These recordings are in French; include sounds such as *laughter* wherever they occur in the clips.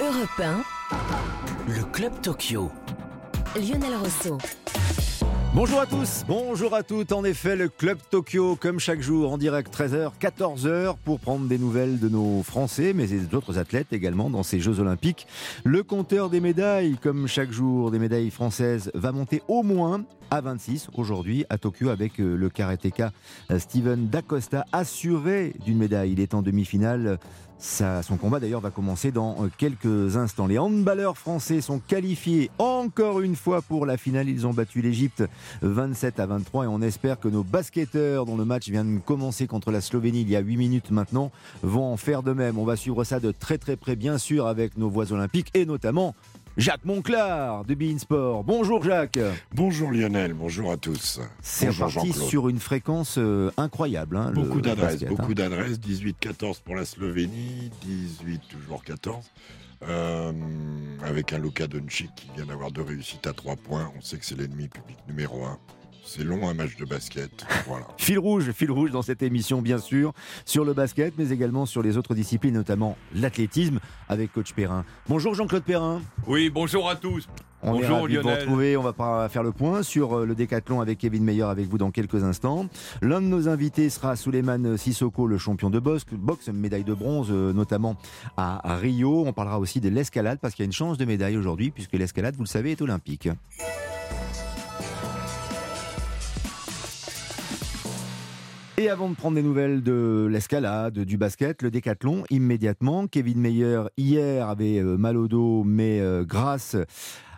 Europe 1, Le Club Tokyo. Lionel Rousseau. Bonjour à tous, bonjour à toutes. En effet, le Club Tokyo, comme chaque jour, en direct 13h, 14h, pour prendre des nouvelles de nos Français, mais d'autres athlètes également dans ces Jeux Olympiques. Le compteur des médailles, comme chaque jour, des médailles françaises, va monter au moins à 26 aujourd'hui à Tokyo avec euh, le karatéka euh, Steven Dacosta, assuré d'une médaille. Il est en demi-finale. Son combat d'ailleurs va commencer dans euh, quelques instants. Les handballeurs français sont qualifiés encore une fois pour la finale. Ils ont battu l'Égypte 27 à 23 et on espère que nos basketteurs, dont le match vient de commencer contre la Slovénie il y a 8 minutes maintenant, vont en faire de même. On va suivre ça de très très près bien sûr avec nos voix olympiques et notamment Jacques Monclar de Bein Sport. Bonjour Jacques. Bonjour Lionel, bonjour à tous. C'est Jean-Claude. sur une fréquence euh, incroyable. hein, Beaucoup d'adresses, basket, beaucoup hein. d'adresses. 18-14 pour la Slovénie, 18 toujours 14. Euh, avec un Luka Doncic qui vient d'avoir deux réussites à 3 points. On sait que c'est l'ennemi public numéro 1. C'est long un match de basket. Voilà. *laughs* Fil rouge, fil rouge dans cette émission, bien sûr, sur le basket, mais également sur les autres disciplines, notamment l'athlétisme, avec coach Perrin. Bonjour Jean-Claude Perrin. Oui, bonjour à tous. On est Bonjour, de vous retrouver. On va faire le point sur euh, le décathlon avec Kevin Meyer avec vous dans quelques instants. L'un de nos invités sera Souleymane Sissoko, le champion de boxe, boxe médaille de bronze euh, notamment à Rio. On parlera aussi de l'escalade parce qu'il y a une chance de médaille aujourd'hui puisque l'escalade, vous le savez, est olympique. Et avant de prendre des nouvelles de l'escalade, du basket, le décathlon, immédiatement, Kevin Meyer, hier, avait euh, mal au dos, mais euh, grâce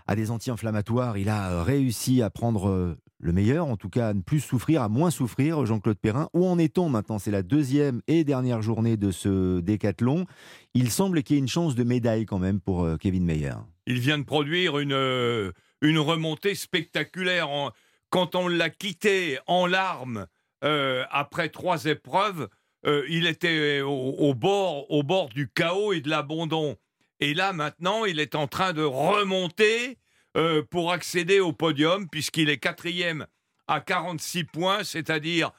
à des anti-inflammatoires, il a réussi à prendre euh, le meilleur, en tout cas à ne plus souffrir, à moins souffrir, Jean-Claude Perrin. Où en est-on maintenant? C'est la deuxième et dernière journée de ce décathlon. Il semble qu'il y ait une chance de médaille quand même pour Kevin Meyer. Il vient de produire une, une remontée spectaculaire. Quand on l'a quitté en larmes euh, après trois épreuves, euh, il était au, bord, au bord du chaos et de l'abandon. Et là, maintenant, il est en train de remonter euh, pour accéder au podium, puisqu'il est quatrième à 46 points, c'est-à-dire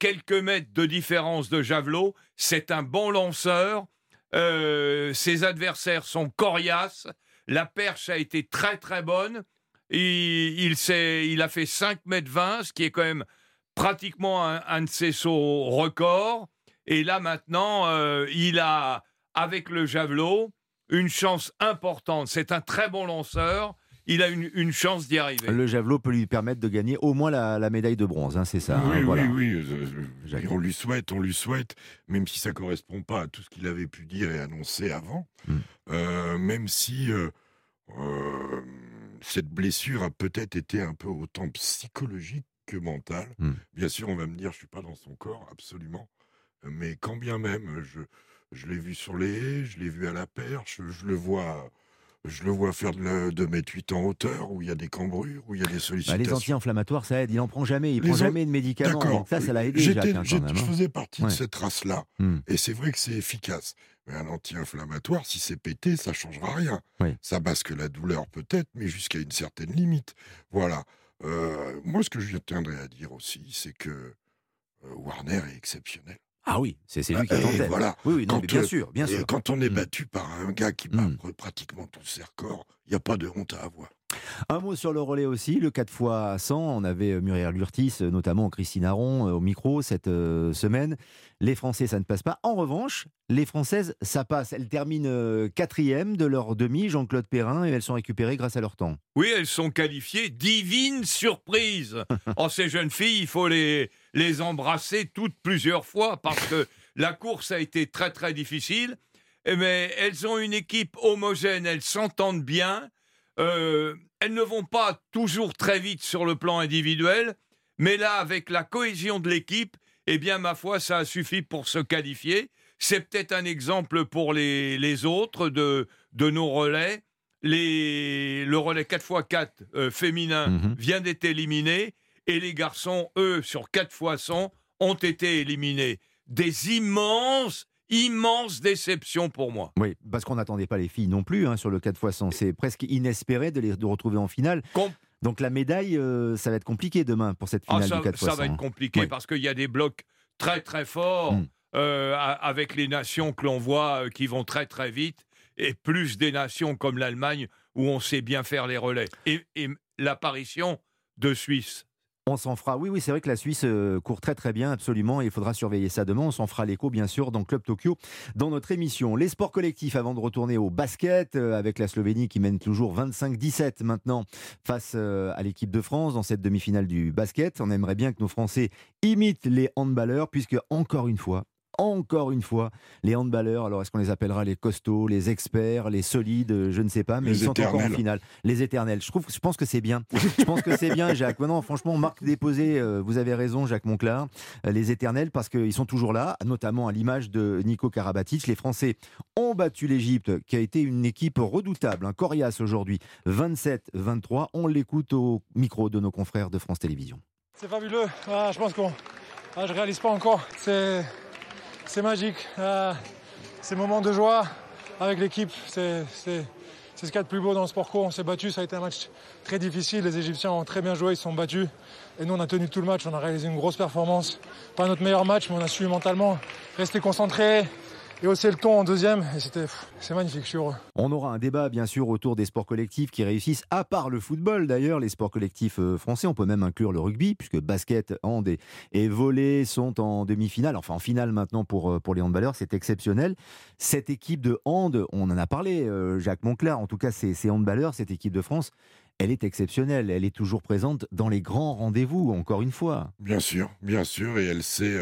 quelques mètres de différence de Javelot. C'est un bon lanceur. Ses adversaires sont coriaces. La perche a été très très bonne. Il, il a fait 5 mètres 20, ce qui est quand même pratiquement un, un de ses sauts records. Et là maintenant, euh, il a, avec le javelot, une chance importante. C'est un très bon lanceur. Il a une, une chance d'y arriver. Le javelot peut lui permettre de gagner au moins la, la médaille de bronze, hein, c'est ça. hein, oui, voilà. oui, euh, euh. On lui souhaite, on lui souhaite, même si ça correspond pas à tout ce qu'il avait pu dire et annoncer avant. Mm. Euh, même si euh, euh, cette blessure a peut-être été un peu autant psychologique que mentale. Mm. Bien sûr, on va me dire, je suis pas dans son corps, absolument. Mais quand bien même, je, je l'ai vu sur les haies, je l'ai vu à la perche, je le vois. Je le vois faire de, la- de mètre 8 en hauteur, où il y a des cambrures, où il y a des Bah, sollicitations. les anti-inflammatoires, ça aide. Il n'en prend jamais. Il Les prend an- jamais de médicaments. Ça, ça l'a aidé, Jacques, hein, j'étais- quand même. Je hein. faisais partie Ouais. de cette race-là. Hmm. Et c'est vrai que c'est efficace. Mais un anti-inflammatoire, si c'est pété, ça changera rien. Oui. Ça masque la douleur peut-être, mais jusqu'à une certaine limite. Voilà. Euh, moi, ce que je tiendrais à dire aussi, c'est que euh, Warner est exceptionnel. Ah oui, c'est c'est lui qui est en tête. voilà. Oui, oui, non, Quand, mais bien euh, sûr, bien sûr. quand on est Hmm. battu par un gars qui bat pr- pratiquement tous ses records, il n'y a pas de honte à avoir. Un mot sur le relais aussi, le 4 x 100. On avait euh, Muriel Lurtis, euh, notamment Christine Aron, euh, au micro cette semaine. Les Français, ça ne passe pas. En revanche, les Françaises, ça passe. Elles terminent quatrième de leur demi, Jean-Claude Perrin, et elles sont récupérées grâce à leur temps. Oui, elles sont qualifiées. Divine surprise *laughs* Oh, ces jeunes filles, il faut les, les embrasser toutes plusieurs fois parce que *laughs* la course a été très très difficile. Eh, Mais elles ont une équipe homogène, elles s'entendent bien. Euh, elles ne vont pas toujours très vite sur le plan individuel, mais là, avec la cohésion de l'équipe, eh bien, ma foi, ça a suffi pour se qualifier. C'est peut-être un exemple pour les, les autres de, de nos relais. Les, le relais 4x4 euh, féminin Mhm. vient d'être éliminé et les garçons, eux, sur 4 x 100, ont été éliminés. Des immenses, immenses déceptions pour moi. Oui, parce qu'on n'attendait pas les filles non plus hein, sur le 4 x 100. C'est presque inespéré de les de retrouver en finale. Com- Donc la médaille, euh, ça va être compliqué demain pour cette Ah, finale ça, du 4 x ça 100. va être compliqué Oui. parce qu'il y a des blocs très très forts Mm. euh, avec les nations que l'on voit euh, qui vont très très vite. et plus des nations comme l'Allemagne où on sait bien faire les relais. Et, et l'apparition de Suisse. On s'en fera. Oui, oui, c'est vrai que la Suisse euh, court très très bien, absolument. il faudra surveiller ça demain. On s'en fera l'écho, bien sûr, dans Club Tokyo, dans notre émission. Les sports collectifs, avant de retourner au basket, euh, avec la Slovénie qui mène toujours 25-17 maintenant face euh, à l'équipe de France dans cette demi-finale du basket. On aimerait bien que nos Français imitent les handballeurs, puisque, encore une fois, encore une fois, les handballeurs, alors est-ce qu'on les appellera les costauds, les experts, les solides, je ne sais pas, mais ils sont encore en finale. Les éternels. Je, trouve, je pense que c'est bien. Je pense que c'est bien, *laughs* Jacques. Non, franchement, Marc Déposé, euh, vous avez raison, Jacques Monclar. Euh, les éternels, parce qu'ils sont toujours là, notamment à l'image de Nico Karabatic. Les Français ont battu l'Égypte, qui a été une équipe redoutable, un coriace aujourd'hui, 27-23. On l'écoute au micro de nos confrères de France Télévisions. C'est fabuleux. Ah, je pense qu'on. Ah, je réalise pas encore. C'est c'est magique. Euh, ces moments de joie avec l'équipe, c'est ce qu'il y a de plus beau dans le sport co. On s'est battu, ça a été un match très difficile. Les Égyptiens ont très bien joué, ils sont battus. Et nous, on a tenu tout le match, on a réalisé une grosse performance. Pas notre meilleur match, mais on a su mentalement rester concentré, et aussi le ton en deuxième. Et c'était, c'est magnifique, je suis heureux. On aura un débat, bien sûr, autour des sports collectifs qui réussissent, à part le football d'ailleurs, les sports collectifs euh, français. On peut même inclure le rugby, puisque basket, hand et, et volley sont en demi-finale, enfin en finale maintenant pour, euh, pour les handballeurs. C'est exceptionnel. Cette équipe de hand, on en a parlé, euh, Jacques Monclar, en tout cas, ces, ces handballeurs, cette équipe de France, elle est exceptionnelle. Elle est toujours présente dans les grands rendez-vous, encore une fois. Bien sûr, bien sûr, et elle sait.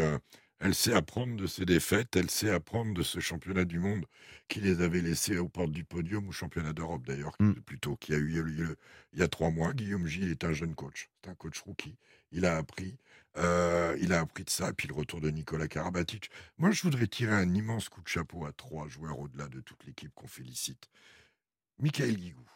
Elle sait apprendre de ses défaites, elle sait apprendre de ce championnat du monde qui les avait laissés aux portes du podium, ou championnat d'Europe d'ailleurs, mm. plutôt, qui a eu lieu il y a trois mois. Guillaume Gilles est un jeune coach, c'est un coach rookie. Il a appris, euh, il a appris de ça, puis le retour de Nicolas Karabatic. Moi, je voudrais tirer un immense coup de chapeau à trois joueurs au-delà de toute l'équipe qu'on félicite. Michael Guigou,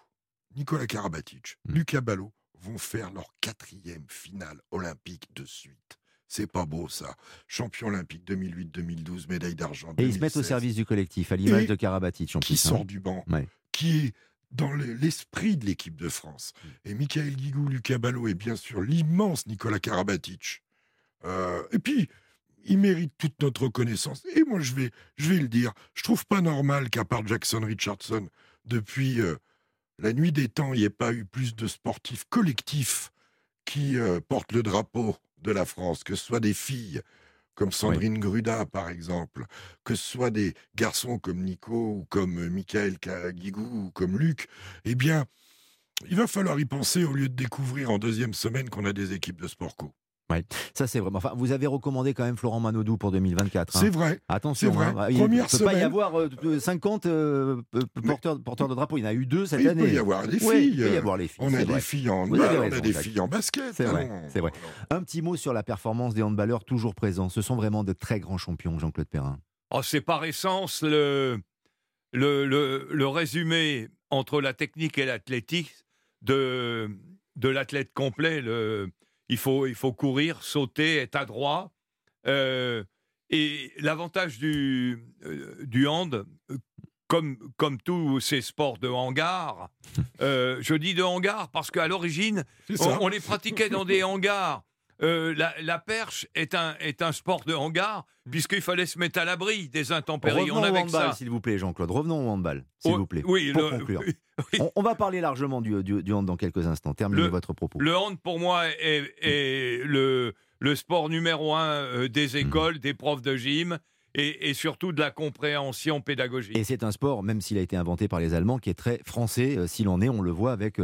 Nicolas Karabatic, mm. Lucas Ballot vont faire leur quatrième finale olympique de suite. C'est pas beau ça. Champion olympique 2008-2012, médaille d'argent. Et ils se mettent au service du collectif, à l'image de Karabatic. qui hein. sort du banc, qui est dans l'esprit de l'équipe de France. Mm. Et Michael Guigou, Lucas Ballot et bien sûr l'immense Nicolas Karabatic. Euh, et puis, il mérite toute notre reconnaissance. Et moi, je vais, je vais le dire, je trouve pas normal qu'à part Jackson Richardson, depuis euh, la nuit des temps, il n'y ait pas eu plus de sportifs collectifs qui euh, portent le drapeau de la France, que ce soit des filles comme Sandrine Gruda, par exemple, que ce soit des garçons comme Nico ou comme euh, Michael Guigou ou comme Luc, eh bien, il va falloir y penser au lieu de découvrir en deuxième semaine qu'on a des équipes de sport co. Oui, ça c'est vraiment. Enfin, vous avez recommandé quand même Florent Manodou pour 2024. Hein. C'est vrai. Attention, vrai. Hein. il ne peut pas y avoir 50 euh, euh, porteurs, porteurs, de drapeaux. Il y en a eu deux cette année. Il peut y avoir des filles. il peut y avoir les filles. On a des filles en on a des filles en basket. C'est vrai. C'est vrai. Un petit mot sur la performance des handballeurs toujours présents. Ce sont vraiment de très grands champions, Jean-Claude Perrin. Oh, c'est par essence le, le, le, le, résumé entre la technique et l'athlétique de, de l'athlète complet. Le, il faut, il faut courir, sauter, être adroit. Euh, et l'avantage du, euh, du hand, euh, comme, comme tous ces sports de hangar, *laughs* je dis de hangar parce qu'à l'origine, on, les pratiquait dans des hangars. Euh, la, perche est un, est un sport de hangar, puisqu'il fallait se mettre à l'abri des intempéries. Revenons on au handball, s'il vous plaît, Jean-Claude. Revenons au handball, s'il vous plaît. Oui, pour conclure. *laughs* On, va parler largement du, du, hand dans quelques instants. Terminez votre propos. Le hand, pour moi, est, le, le sport numéro un euh, des mm. écoles, des profs de gym. Et, surtout de la compréhension pédagogique. Et c'est un sport, même s'il a été inventé par les Allemands, qui est très français, euh, s'il en est, on le voit avec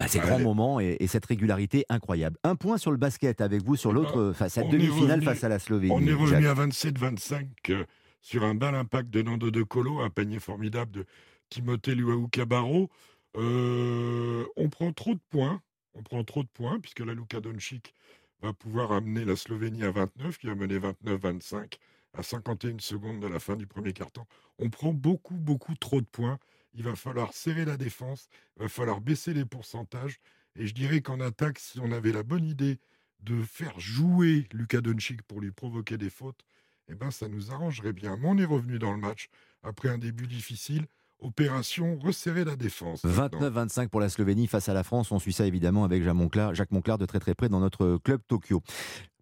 bah, ces grands moments et, cette régularité incroyable. Un point sur le basket avec vous sur l'autre, face à demi-finale face à la Slovénie. On est revenu à 27-25 euh, sur un bel impact de Nando De Colo, un panier formidable de Timothée Luau Cabarro. Euh, on prend trop de points. On prend trop de points puisque la Luka Doncic va pouvoir amener la Slovénie à 29, qui va mener 29-25 à 51 secondes de la fin du premier carton. On prend beaucoup, beaucoup trop de points il va falloir serrer la défense, il va falloir baisser les pourcentages. Et je dirais qu'en attaque, si on avait la bonne idée de faire jouer Lucas Doncic pour lui provoquer des fautes, eh ben ça nous arrangerait bien. Mais on est revenu dans le match après un début difficile. Opération resserrer la défense. 29-25 pour la Slovénie face à la France. On suit ça évidemment avec Jacques Monclar, Jacques Monclar de très très près dans notre club Tokyo.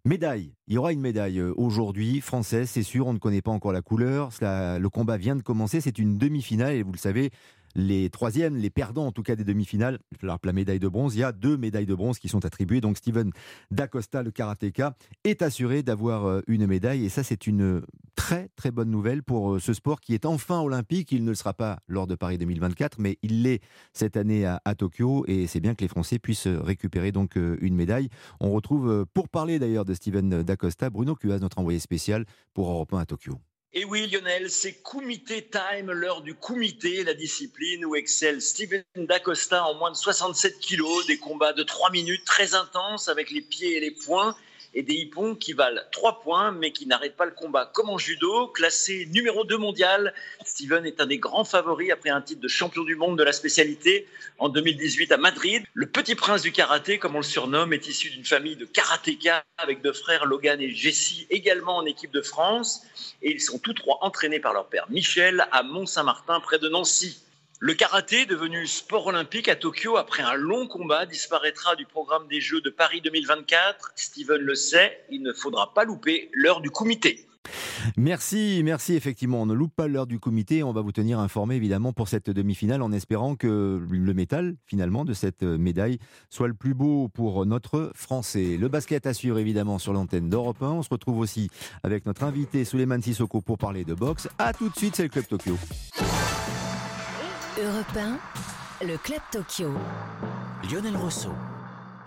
Médaille il y aura une médaille euh, aujourd'hui, française, c'est sûr, on ne connaît pas encore la couleur. le combat vient de commencer, c'est une demi-finale et vous le savez, les troisièmes, les perdants en tout cas des demi-finales, la médaille de bronze, il y a deux médailles de bronze qui sont attribuées. Donc Steven Dacosta, le karatéka, est assuré d'avoir euh, une médaille et ça c'est une très très bonne nouvelle pour euh, ce sport qui est enfin olympique. Il ne le sera pas lors de Paris 2024, mais il l'est cette année à, Tokyo et c'est bien que les Français puissent récupérer donc euh, une médaille. On retrouve pour parler d'ailleurs de Steven Dacosta, Bruno Cuas, notre envoyé spécial pour Europe 1 à Tokyo. Et oui, Lionel, c'est Kumite Time, l'heure du Kumite, la discipline où excelle Steven Dacosta en moins de 67 kilos, des combats de 3 minutes très intenses avec les pieds et les poings et des hippons qui valent 3 points mais qui n'arrêtent pas le combat. Comme en judo, classé numéro 2 mondial, Steven est un des grands favoris après un titre de champion du monde de la spécialité en 2018 à Madrid. Le petit prince du karaté, comme on le surnomme, est issu d'une famille de karatéka avec deux frères Logan et Jessie, également en équipe de France. Et ils sont tous trois entraînés par leur père Michel à Mont-Saint-Martin, près de Nancy. Le karaté, devenu sport olympique à Tokyo après un long combat, disparaîtra du programme des Jeux de Paris 2024. Steven le sait, il ne faudra pas louper l'heure du comité. Merci, merci. Effectivement, on ne loupe pas l'heure du comité. On va vous tenir informé évidemment pour cette demi-finale en espérant que le métal finalement de cette médaille soit le plus beau pour notre Français. Le basket assure évidemment sur l'antenne d'Europe 1. On se retrouve aussi avec notre invité Suleiman Sissoko pour parler de boxe. A tout de suite, c'est le Club Tokyo. Europe 1, le Club Tokyo. Lionel Rousseau.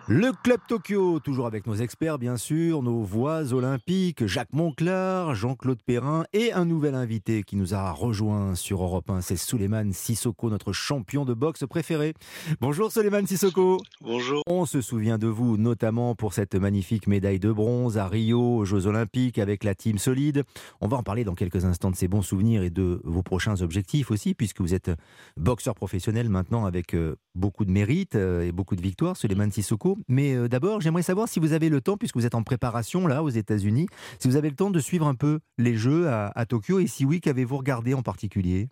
Le Club Tokyo, toujours avec nos experts bien sûr, nos voix olympiques, Jacques Monclar, Jean-Claude Perrin et un nouvel invité qui nous a rejoint sur Europe 1, c'est Suleiman Sissoko, notre champion de boxe préféré. Bonjour Suleiman Sissoko. Bonjour. On se souvient de vous notamment pour cette magnifique médaille de bronze à Rio aux Jeux Olympiques avec la team solide. On va en parler dans quelques instants de ces bons souvenirs et de vos prochains objectifs aussi puisque vous êtes boxeur professionnel maintenant avec euh, beaucoup de mérite euh, et beaucoup de victoires, Suleiman Sissoko. Mais euh, d'abord, j'aimerais savoir si vous avez le temps, puisque vous êtes en préparation là aux États-Unis, si vous avez le temps de suivre un peu les Jeux à, Tokyo et si oui, qu'avez-vous regardé en particulier?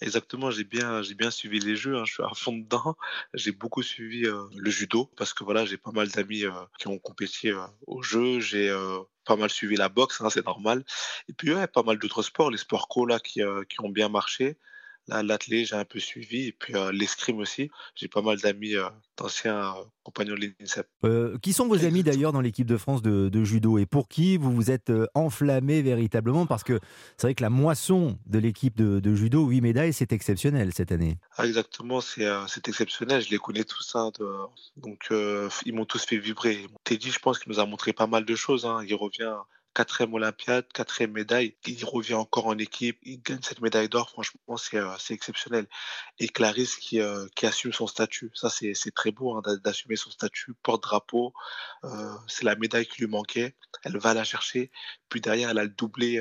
Exactement, j'ai bien, j'ai bien suivi les jeux, hein, je suis à fond dedans. J'ai beaucoup suivi euh, le judo parce que voilà, j'ai pas mal d'amis euh, qui ont compéti aux jeux. J'ai pas mal suivi la boxe, hein, c'est normal. Et puis ouais, pas mal d'autres sports, les sports co là qui, qui ont bien marché. L'athlé, j'ai un peu suivi, et puis l'escrime aussi. J'ai pas mal d'amis, d'anciens compagnons de l'INSEP. qui sont vos amis d'ailleurs dans l'équipe de France de, judo et pour qui vous vous êtes enflammé véritablement? Parce que c'est vrai que la moisson de l'équipe de, judo, 8 médailles, c'est exceptionnel cette année. Ah, exactement, c'est exceptionnel. Je les connais tous. Hein, donc ils m'ont tous fait vibrer. Teddy, je pense qu'il nous a montré pas mal de choses. Hein. Il revient quatrième Olympiade, quatrième médaille. Il revient encore en équipe, il gagne cette médaille d'or. Franchement, c'est euh, exceptionnel. Et Clarisse qui, euh, qui assume son statut. Ça, c'est très beau hein, d'assumer son statut, porte-drapeau. Euh, c'est la médaille qui lui manquait. Elle va la chercher. Puis derrière, elle a le doublé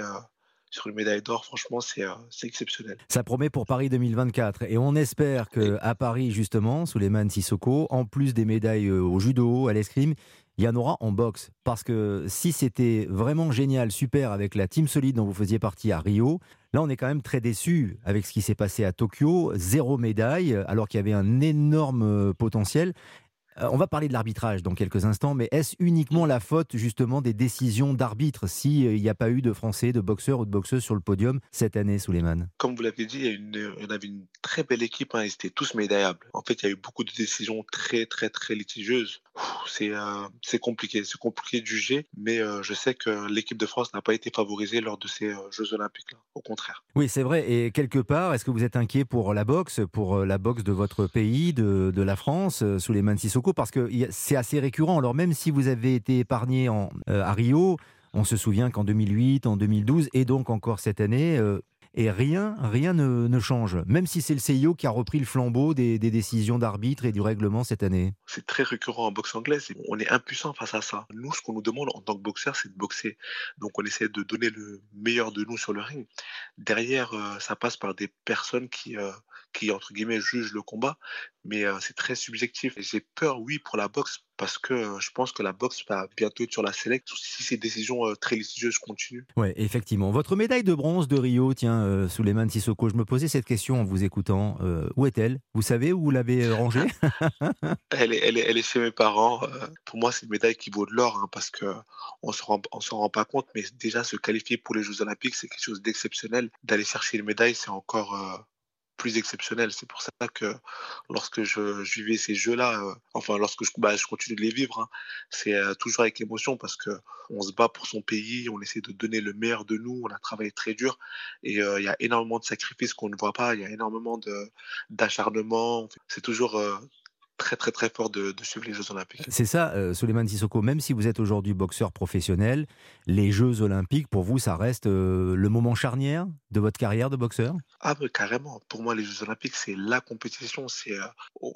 sur une médaille d'or, franchement, c'est exceptionnel. Ça promet pour Paris 2024. Et on espère qu'à Paris, justement, sous les mains de Sissoko, en plus des médailles au judo, à l'escrime, il y en aura en boxe. Parce que si c'était vraiment génial, super avec la team solide dont vous faisiez partie à Rio, là on est quand même très déçu avec ce qui s'est passé à Tokyo. Zéro médaille, alors qu'il y avait un énorme euh, potentiel. Euh, on va parler de l'arbitrage dans quelques instants, mais est-ce uniquement la faute justement des décisions d'arbitre s'il euh, n'y a pas eu de Français, de boxeurs ou de boxeuses sur le podium cette année, Souleymane? Comme vous l'avez dit, il en avait une très belle équipe, hein, ils étaient tous médaillables. En fait, il y a eu beaucoup de décisions très très très litigieuses. Euh, c'est compliqué, c'est compliqué de juger, mais je sais que l'équipe de France n'a pas été favorisée lors de ces Jeux Olympiques-là, au contraire. Oui, c'est vrai. Et quelque part, est-ce que vous êtes inquiet pour la boxe, pour la boxe de votre pays, de, la France, sous les mains de Sissoko? Parce que c'est assez récurrent. Alors même si vous avez été épargné euh, à Rio, on se souvient qu'en 2008, en 2012 et donc encore cette année, euh, et rien, rien ne, change, même si c'est le CIO qui a repris le flambeau des, décisions d'arbitre et du règlement cette année. C'est très récurrent en boxe anglaise. On est impuissant face à ça. Nous, ce qu'on nous demande en tant que boxeur, c'est de boxer. Donc, on essaie de donner le meilleur de nous sur le ring. Derrière, euh, ça passe par des personnes qui, qui entre guillemets, jugent le combat, mais c'est très subjectif. J'ai peur, oui, pour la boxe parce que je pense que la boxe va bientôt être sur la select si ces décisions très litigieuses continuent. Ouais, effectivement. Votre médaille de bronze de Rio, tiens, euh, Souleymane Sissoko, je me posais cette question en vous écoutant. où est-elle? Vous savez où vous l'avez rangée? *laughs* Elle, est, elle, est, elle, est, chez mes parents. pour moi, c'est une médaille qui vaut de l'or hein, parce que on se rend, on s'en rend pas compte, mais déjà se qualifier pour les Jeux Olympiques, c'est quelque chose d'exceptionnel. D'aller chercher une médaille, c'est encore plus exceptionnel. C'est pour ça que lorsque je, vivais ces jeux-là, euh, enfin lorsque je, bah, je, continue de les vivre, hein, c'est euh, toujours avec émotion parce que on se bat pour son pays, on essaie de donner le meilleur de nous, on a travaillé très dur et euh, il y a énormément de sacrifices qu'on ne voit pas, il y a énormément d'acharnement. C'est toujours très très très fort de, suivre les Jeux Olympiques. C'est ça, euh, Suleiman Sissoko, même si vous êtes aujourd'hui boxeur professionnel, les Jeux Olympiques, pour vous, ça reste euh, le moment charnière de votre carrière de boxeur? Ah mais carrément, pour moi les Jeux Olympiques c'est la compétition, c'est euh,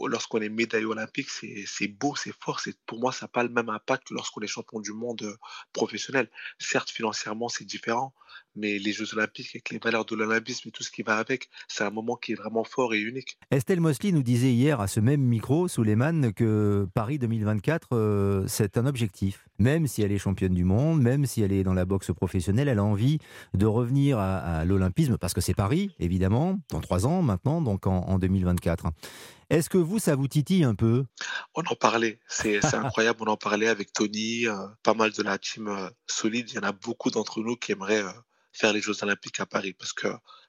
lorsqu'on est médaille olympique, c'est beau, c'est fort, pour moi ça n'a pas le même impact que lorsqu'on est champion du monde professionnel. Certes financièrement c'est différent, mais les Jeux Olympiques avec les valeurs de l'olympisme et tout ce qui va avec, c'est un moment qui est vraiment fort et unique. Estelle Mosley nous disait hier à ce même micro, Souleymane, que Paris 2024, euh, c'est un objectif. Même si elle est championne du monde, même si elle est dans la boxe professionnelle, elle a envie de revenir à, l'olympisme, parce que c'est Paris, évidemment, dans trois ans maintenant, donc en, 2024. Est-ce que vous, ça vous titille un peu? On en parlait, c'est incroyable, on en parlait avec Tony, euh, pas mal de la team euh, solide, il y en a beaucoup d'entre nous qui aimeraient faire les Jeux Olympiques à Paris. Parce que,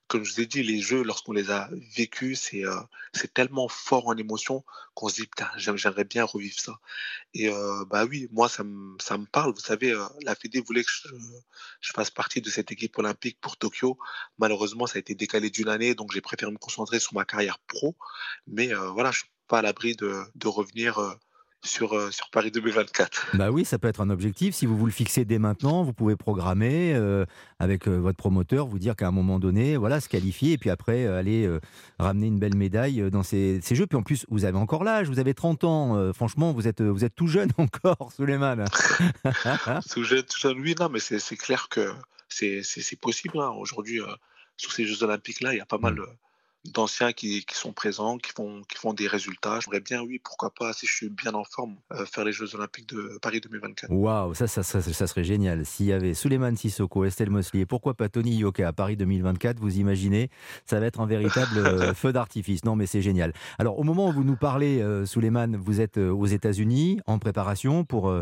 comme je vous ai dit, les Jeux, lorsqu'on les a vécus, c'est euh, tellement fort en émotion qu'on se dit, putain, j'aimerais bien revivre ça. Et euh, bah oui, moi, ça me, parle. Vous savez, euh, la Fédé voulait que je, je, fasse partie de cette équipe olympique pour Tokyo. Malheureusement, ça a été décalé d'une année, donc j'ai préféré me concentrer sur ma carrière pro. Mais voilà, je suis pas à l'abri de, de revenir sur, euh, sur Paris 2024. Bah oui, ça peut être un objectif. Si vous vous le fixez dès maintenant, vous pouvez programmer euh, avec euh, votre promoteur, vous dire qu'à un moment donné, voilà, se qualifier et puis après aller ramener une belle médaille dans ces, ces, jeux. Puis en plus, vous avez encore l'âge, vous avez 30 ans. franchement, vous êtes, vous êtes tout jeune *laughs* encore, Suleiman. *laughs* tout jeune, tout jeune, oui, non, mais c'est clair que c'est possible. Hein. Aujourd'hui, sur ces Jeux Olympiques-là, il y a pas mal. Mm d'anciens qui, qui, sont présents, qui font, qui font des résultats. J'aimerais bien, oui, pourquoi pas, si je suis bien en forme, euh, faire les Jeux Olympiques de Paris 2024. Waouh, ça, ça, ça, ça, serait génial. S'il y avait Suleiman Sissoko, Estelle Mosley, pourquoi pas Tony Yoka à Paris 2024, vous imaginez, ça va être un véritable euh, *laughs* feu d'artifice. Non, mais c'est génial. Alors, au moment où vous nous parlez, euh, Suleiman, vous êtes aux États-Unis en préparation pour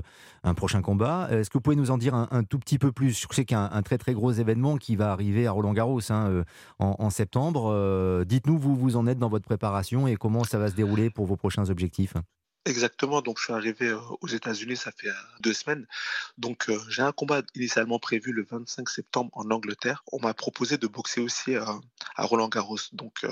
un prochain combat. Est-ce que vous pouvez nous en dire un, tout petit peu plus? Je sais qu'il y a un, très très gros événement qui va arriver à Roland Garros hein, en, en, septembre. Dites-nous, vous vous en êtes dans votre préparation et comment ça va se dérouler pour vos prochains objectifs Exactement, donc je suis arrivé euh, aux États-Unis, ça fait euh, deux semaines. Donc euh, j'ai un combat initialement prévu le 25 septembre en Angleterre. On m'a proposé de boxer aussi à Roland Garros. Donc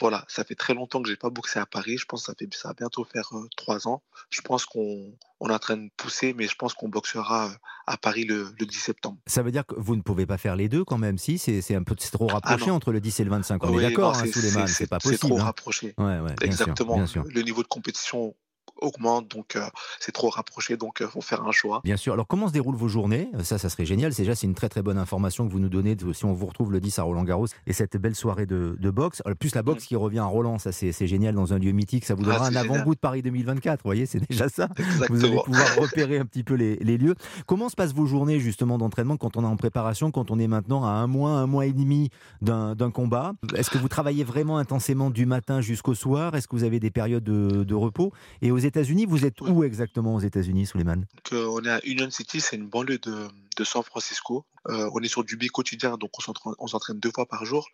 voilà, ça fait très longtemps que j'ai pas boxé à Paris. Je pense que ça, fait, ça va bientôt faire trois ans. Je pense qu'on on est en train de pousser, mais je pense qu'on boxera à Paris le, 10 septembre. Ça veut dire que vous ne pouvez pas faire les deux quand même, si? C'est un peu trop rapproché entre le 10 et le 25. On est d'accord, hein, c'est pas possible. C'est trop hein. rapproché. Ouais, ouais, Exactement. bien sûr. Le niveau de compétition augmente, donc euh, c'est trop rapproché, donc il euh, faut faire un choix. Bien sûr. Alors comment se déroulent vos journées? Ça, ça serait génial. Déjà, c'est une très très bonne information que vous nous donnez si on vous retrouve le 10 à Roland Garros et cette belle soirée de, boxe. plus la boxe mm. qui revient à Roland, ça c'est génial dans un lieu mythique. Ça vous donnera ah, un avant-goût de Paris 2024. Vous voyez, c'est déjà ça. Vous allez pouvoir *laughs* repérer un petit peu les, lieux. Comment se passent vos journées justement d'entraînement quand on est en préparation, quand on est maintenant à un mois, un mois et demi d'un combat? Est-ce que vous travaillez vraiment intensément du matin jusqu'au soir? Est-ce que vous avez des périodes de, de repos? Et aux États-Unis, vous êtes où exactement aux États-Unis, Suleiman? Euh, On est à Union City, c'est une banlieue de, San Francisco. Euh, on est sur du bi-quotidien, donc on s'entraîne deux fois par jour.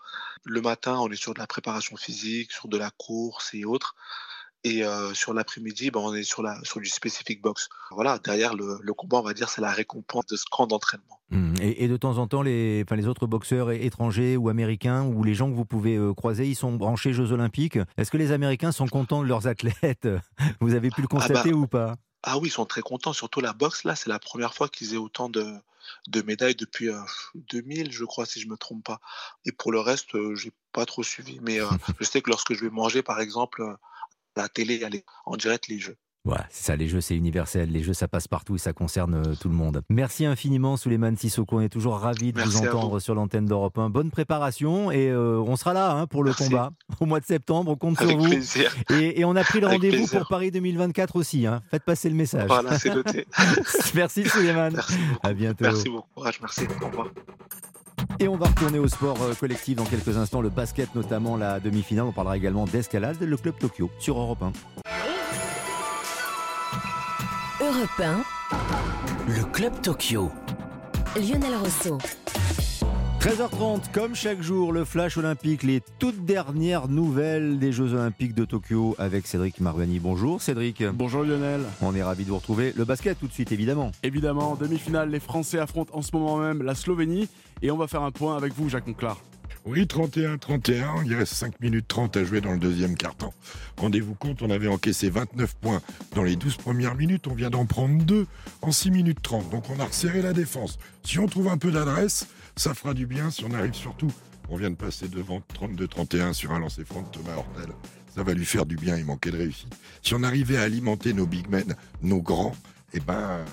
Le matin, on est sur de la préparation physique, sur de la course et autres. Et euh, sur l'après-midi, ben, on est sur, la, sur du specific box. Voilà, derrière le, combat, on va dire, c'est la récompense de ce camp d'entraînement. Mmh. Et, de temps en temps, les, enfin, les autres boxeurs étrangers ou américains ou les gens que vous pouvez croiser, ils sont branchés Jeux Olympiques. Est-ce que les Américains sont contents de leurs athlètes? *laughs* Vous avez pu le ah, constater bah, ou pas? ah oui, ils sont très contents. Surtout la boxe, là, c'est la première fois qu'ils aient autant de, de médailles depuis 2000, je crois, si je me trompe pas. Et pour le reste, je j'ai pas trop suivi. Mais *laughs* je sais que lorsque je vais manger, par exemple, la télé, en direct les jeux. Voilà, c'est ça, les jeux, c'est universel. Les jeux, ça passe partout et ça concerne euh, tout le monde. Merci infiniment, Souleymane Sissoko. On est toujours ravis de Merci vous entendre vous. sur l'antenne d'Europe 1. Bonne préparation et euh, on sera là hein, pour le Merci. combat *laughs* au mois de septembre. On compte Avec sur vous. plaisir. Et, et on a pris le rendez-vous pour Paris 2024 aussi. Hein. Faites passer le message. Voilà, c'est noté. *laughs* Merci, Souleymane. Merci beaucoup. À bientôt. Merci, bon courage. Merci. Au revoir. Et on va retourner au sport euh, collectif dans quelques instants, le basket notamment la demi-finale. On parlera également d'escalade, le club Tokyo sur Europe 1. Europe 1, Le Club Tokyo. Lionel Rousseau. 13h30, comme chaque jour, le flash olympique, les toutes dernières nouvelles des Jeux olympiques de Tokyo avec Cédric Marvani. Bonjour Cédric. Bonjour Lionel. On est ravi de vous retrouver. Le basket tout de suite évidemment. Évidemment, en demi-finale, les Français affrontent en ce moment même la Slovénie et on va faire un point avec vous, Jacques Monclar. Oui, 31-31, il reste 5 minutes 30 à jouer dans le deuxième quart-temps. Rendez-vous compte, on avait encaissé 29 points dans les 12 premières minutes, on vient d'en prendre 2 en 6 minutes 30. Donc on a resserré la défense. Si on trouve un peu d'adresse, ça fera du bien. Si on arrive surtout, on vient de passer devant 32-31 sur un lancer franc de Thomas Hortel. Ça va lui faire du bien, il manquait de réussite. Si on arrivait à alimenter nos big men, nos grands, eh ben,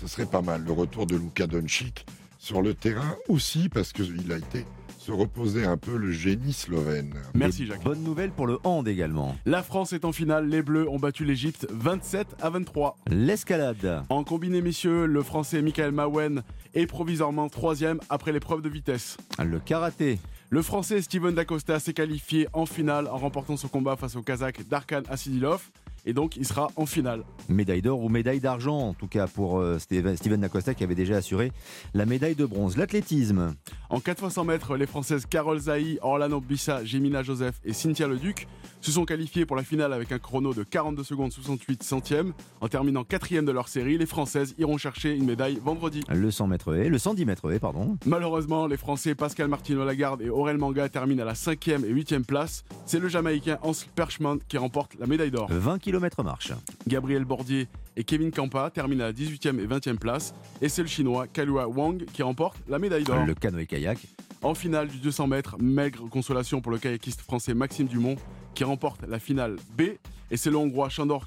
ce serait pas mal. Le retour de Luka Doncic sur le terrain aussi, parce qu'il a été se reposer un peu le génie slovène. Merci Jacques. Bonne nouvelle pour le hand également. La France est en finale, les Bleus ont battu l'Égypte 27 à 23. L'escalade. En combiné messieurs, le Français Michael Mawen est provisoirement troisième après l'épreuve de vitesse. Le karaté. Le Français Steven Dacosta s'est qualifié en finale en remportant son combat face au Kazakh Darkan Asidilov et donc il sera en finale. Médaille d'or ou médaille d'argent, en tout cas pour euh, Steven, Dacosta qui avait déjà assuré la médaille de bronze. L'athlétisme. En 4 x 100 mètres, les Françaises Carole Zahi, Orlano Bissa, Jemina Joseph et Cynthia Leduc se sont qualifiées pour la finale avec un chrono de 42 secondes 68 centièmes. En terminant quatrième de leur série, les Françaises iront chercher une médaille vendredi. Le 100 mètres haies, le 110 mètres haies, pardon. Malheureusement, les Français Pascal Martino Lagarde et Aurel Manga terminent à la 5e et 8e place. C'est le Jamaïcain Hans Perchman qui remporte la médaille d'or. 20 km marche. Gabriel Bordier et Kevin Kampa terminent à la 18e et 20e place. Et c'est le Chinois Kalua Wang qui remporte la médaille d'or. Le canoë-kayak. En finale du 200 mètres, maigre consolation pour le kayakiste français Maxime Dumont qui remporte la finale B. Et c'est le Hongrois Sandor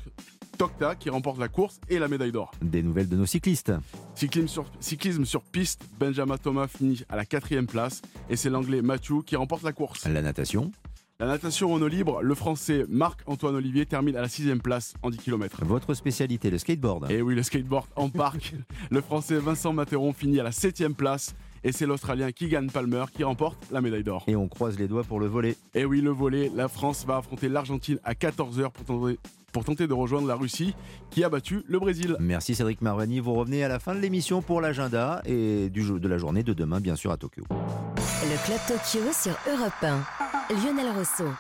Tokta qui remporte la course et la médaille d'or. Des nouvelles de nos cyclistes. Cyclisme sur, cyclisme sur piste, Benjamin Thomas finit à la quatrième place et c'est l'anglais Matthew qui remporte la course. La natation. La natation en eau libre, le français Marc-Antoine Olivier termine à la sixième place en 10 km. Votre spécialité, le skateboard. Et oui, le skateboard en parc. *laughs* le français Vincent Materon finit à la septième place et c'est l'Australien Keegan Palmer qui remporte la médaille d'or. Et on croise les doigts pour le volet. Et oui, le volet, la France va affronter l'Argentine à 14h pour tenter, pour tenter de rejoindre la Russie qui a battu le Brésil. Merci Cédric Marvani. Vous revenez à la fin de l'émission pour l'agenda et du jeu de la journée de demain, bien sûr, à Tokyo. Le Club Tokyo sur Europe 1. Lionel Rousseau.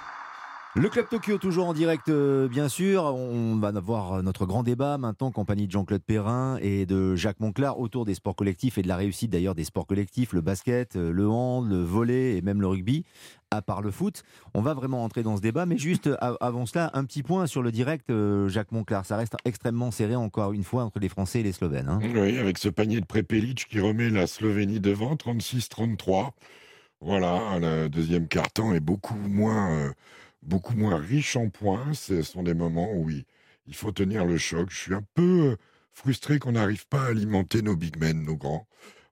Le Club Tokyo, toujours en direct, euh, bien sûr. On va avoir notre grand débat maintenant, en compagnie de Jean-Claude Perrin et de Jacques Monclar, autour des sports collectifs et de la réussite d'ailleurs des sports collectifs, le basket, euh, le hand, le volley et même le rugby, à part le foot. On va vraiment entrer dans ce débat, mais juste avant cela, un petit point sur le direct, euh, Jacques Monclar. Ça reste extrêmement serré, encore une fois, entre les Français et les Slovènes. hein. Oui, avec ce panier de Prepelic qui remet la Slovénie devant, 36-33. Voilà, le deuxième quart-temps est beaucoup moins, beaucoup moins riche en points. Ce sont des moments où il, faut tenir le choc. Je suis un peu frustré qu'on n'arrive pas à alimenter nos big men, nos grands.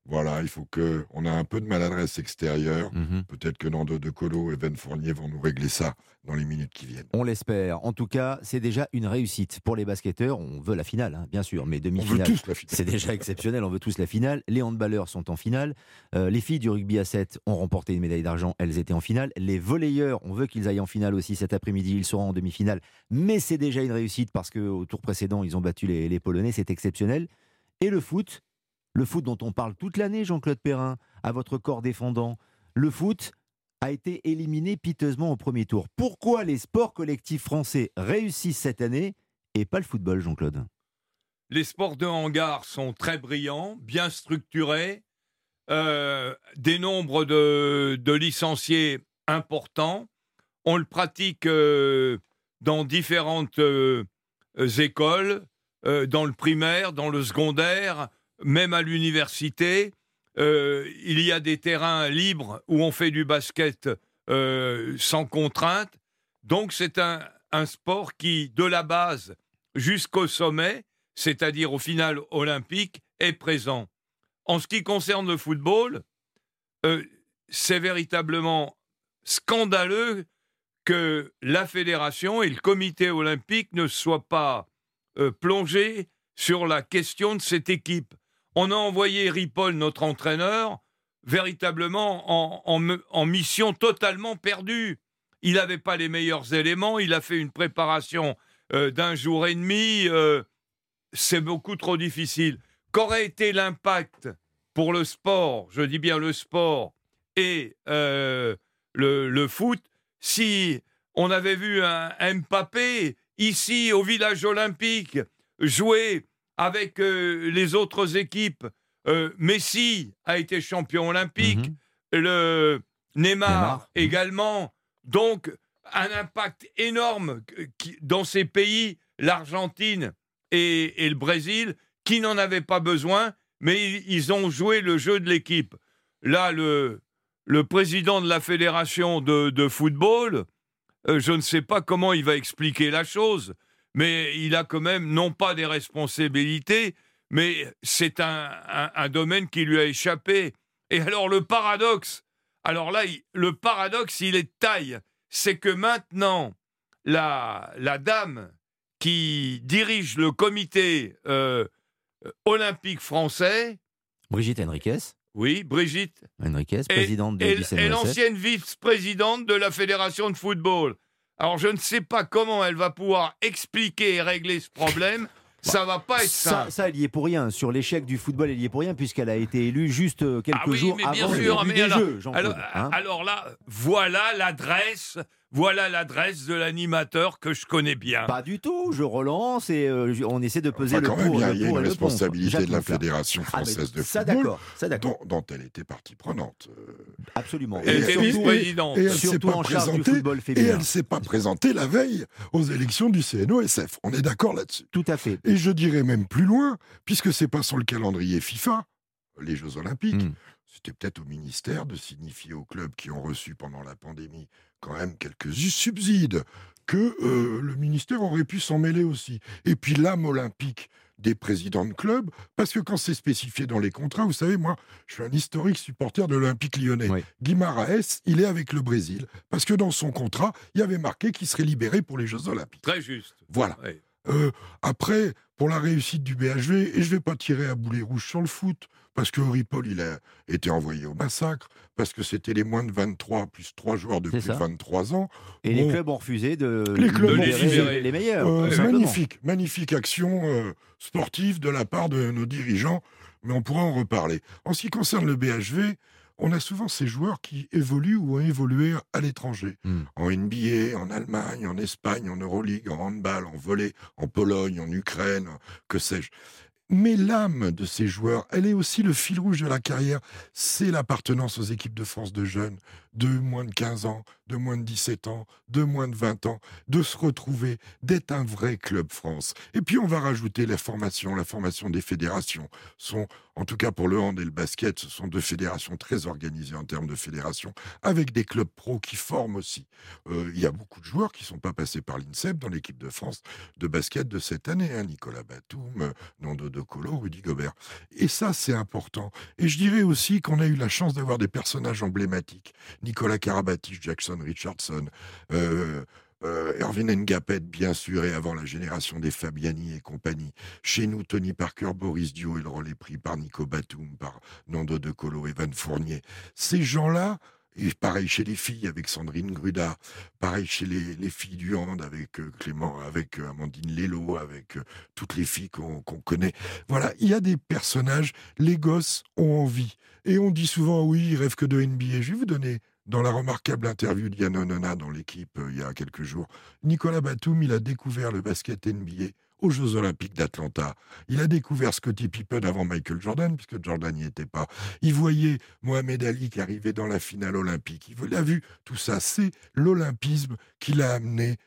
Voilà, il faut que on a un peu de maladresse extérieure. Mhm. Peut-être que Nando De Colo et Ben Fournier vont nous régler ça dans les minutes qui viennent. On l'espère. En tout cas, c'est déjà une réussite. Pour les basketteurs, on veut la finale, hein, bien sûr, mais demi-finale. C'est déjà exceptionnel, on veut tous la finale. Les handballeurs sont en finale. Euh, les filles du rugby à 7 ont remporté une médaille d'argent, elles étaient en finale. Les volleyeurs, on veut qu'ils aillent en finale aussi cet après-midi, ils seront en demi-finale. Mais c'est déjà une réussite parce qu'au tour précédent, ils ont battu les, les Polonais, c'est exceptionnel. Et le foot, le foot dont on parle toute l'année, Jean-Claude Perrin, à votre corps défendant, le foot a été éliminé piteusement au premier tour. Pourquoi les sports collectifs français réussissent cette année et pas le football, Jean-Claude? Les sports de hangar sont très brillants, bien structurés, euh, des nombres de, licenciés importants. On le pratique euh, dans différentes euh, écoles, dans le primaire, dans le secondaire, même à l'université. Euh, il y a des terrains libres où on fait du basket euh, sans contrainte. Donc c'est un, sport qui, de la base, jusqu'au sommet, c'est-à-dire au final olympique, est présent. En ce qui concerne le football, euh, c'est véritablement scandaleux que la fédération et le comité olympique ne soient pas plongés sur la question de cette équipe. On a envoyé Ripoll, notre entraîneur, véritablement en, mission totalement perdue. Il n'avait pas les meilleurs éléments, il a fait une préparation euh, d'un jour et demi, euh, c'est beaucoup trop difficile. Qu'aurait été l'impact pour le sport, je dis bien le sport, et le, le foot, si on avait vu un Mbappé ici au village olympique jouer avec euh, les autres équipes. Euh, Messi a été champion olympique, mhm. le Neymar, également. Donc, un impact énorme dans ces pays, l'Argentine et, le Brésil, qui n'en avaient pas besoin, mais ils ont joué le jeu de l'équipe. Là, le, le président de la fédération de, football, euh, je ne sais pas comment il va expliquer la chose, mais il a quand même non pas des responsabilités, mais c'est un, domaine qui lui a échappé. Et alors le paradoxe, alors là, le paradoxe, il est de taille, c'est que maintenant, la, la dame qui dirige le comité euh, olympique français, Brigitte Henriquez, oui, Brigitte. Henriquez, présidente de Et l'ancienne vice-présidente de la Fédération de football. Alors je ne sais pas comment elle va pouvoir expliquer et régler ce problème. Ça va pas être ça. Ça, elle y est pour rien. Sur l'échec du football, elle y est pour rien puisqu'elle a été élue juste euh, quelques ah jours avant le début des Jeux. Hein. alors, là, voilà l'adresse voilà l'adresse de l'animateur que je connais bien. Pas du tout, je relance et euh, on essaie de peser le pour. Il y a, une responsabilité de la Fédération ah, française de ça football, dont, dont, elle était partie prenante. Euh. Absolument. Elle était vice-présidente. Et, elle s'est pas présentée. Et elle s'est pas présentée la veille aux élections du CNOSF. On est d'accord là-dessus. Tout à fait. Et je dirais même plus loin, puisque c'est pas sur le calendrier FIFA, les Jeux Olympiques. Hmm. C'était peut-être au ministère de signifier aux clubs qui ont reçu pendant la pandémie quand même quelques subsides, que euh, le ministère aurait pu s'en mêler aussi. Et puis l'âme olympique des présidents de clubs, parce que quand c'est spécifié dans les contrats, vous savez, moi, je suis un historique supporter de l'Olympique lyonnais. Oui. Guimaraes, il est avec le Brésil, parce que dans son contrat, il y avait marqué qu'il serait libéré pour les Jeux Olympiques. Très juste. Voilà. Euh, après, pour la réussite du BHV, et je ne vais pas tirer à boulet rouge sur le foot, parce que Ripoll, il a été envoyé au massacre, parce que c'était les moins de 23 plus 3 joueurs de plus de 23 ans. Et les clubs ont refusé de, les, clubs les, meilleurs. Euh, magnifique, magnifique action euh, sportive de la part de nos dirigeants, mais on pourra en reparler. En ce qui concerne le BHV, on a souvent ces joueurs qui évoluent ou ont évolué à l'étranger. Hmm. En NBA, en Allemagne, en Espagne, en Euroleague, en handball, en volley, en Pologne, en Ukraine, que sais-je. Mais l'âme de ces joueurs, elle est aussi le fil rouge de la carrière. C'est l'appartenance aux équipes de France de jeunes, de moins de 15 ans, de moins de 17 ans, de moins de 20 ans, de se retrouver, d'être un vrai club France. Et puis on va rajouter la formation, la formation des fédérations. Sont, en tout cas pour le hand et le basket, ce sont deux fédérations très organisées en termes de fédération, avec des clubs pro qui forment aussi. Euh, il y a beaucoup de joueurs qui ne sont pas passés par l'INSEP dans l'équipe de France de basket de cette année. Hein. Nicolas Batum, Nando De Colo, Rudy Gobert. Et ça, c'est important. Et je dirais aussi qu'on a eu la chance d'avoir des personnages emblématiques. Nicolas Karabatic, Jackson Richardson, euh, euh, Erwin Ngapet, bien sûr, et avant la génération des Fabiani et compagnie. Chez nous, Tony Parker, Boris Dio et le est pris par Nico Batum, par Nando De Colo et Van Fournier. Ces gens-là, et pareil chez les filles avec Sandrine Gruda, pareil chez les, filles du hand avec euh, Clément, avec Amandine Lello, avec toutes les filles qu'on connaît. Voilà, il y a des personnages, les gosses ont envie. Et on dit souvent, oui, ils rêvent que de NBA. Je vais vous donner dans la remarquable interview d'Yann Onona dans l'équipe euh, il y a quelques jours, Nicolas Batum, il a découvert le basket NBA aux Jeux Olympiques d'Atlanta. Il a découvert Scottie Pippen avant Michael Jordan, puisque Jordan n'y était pas. Il voyait Mohamed Ali qui arrivait dans la finale olympique. Il a vu tout ça. C'est l'olympisme qui l'a amené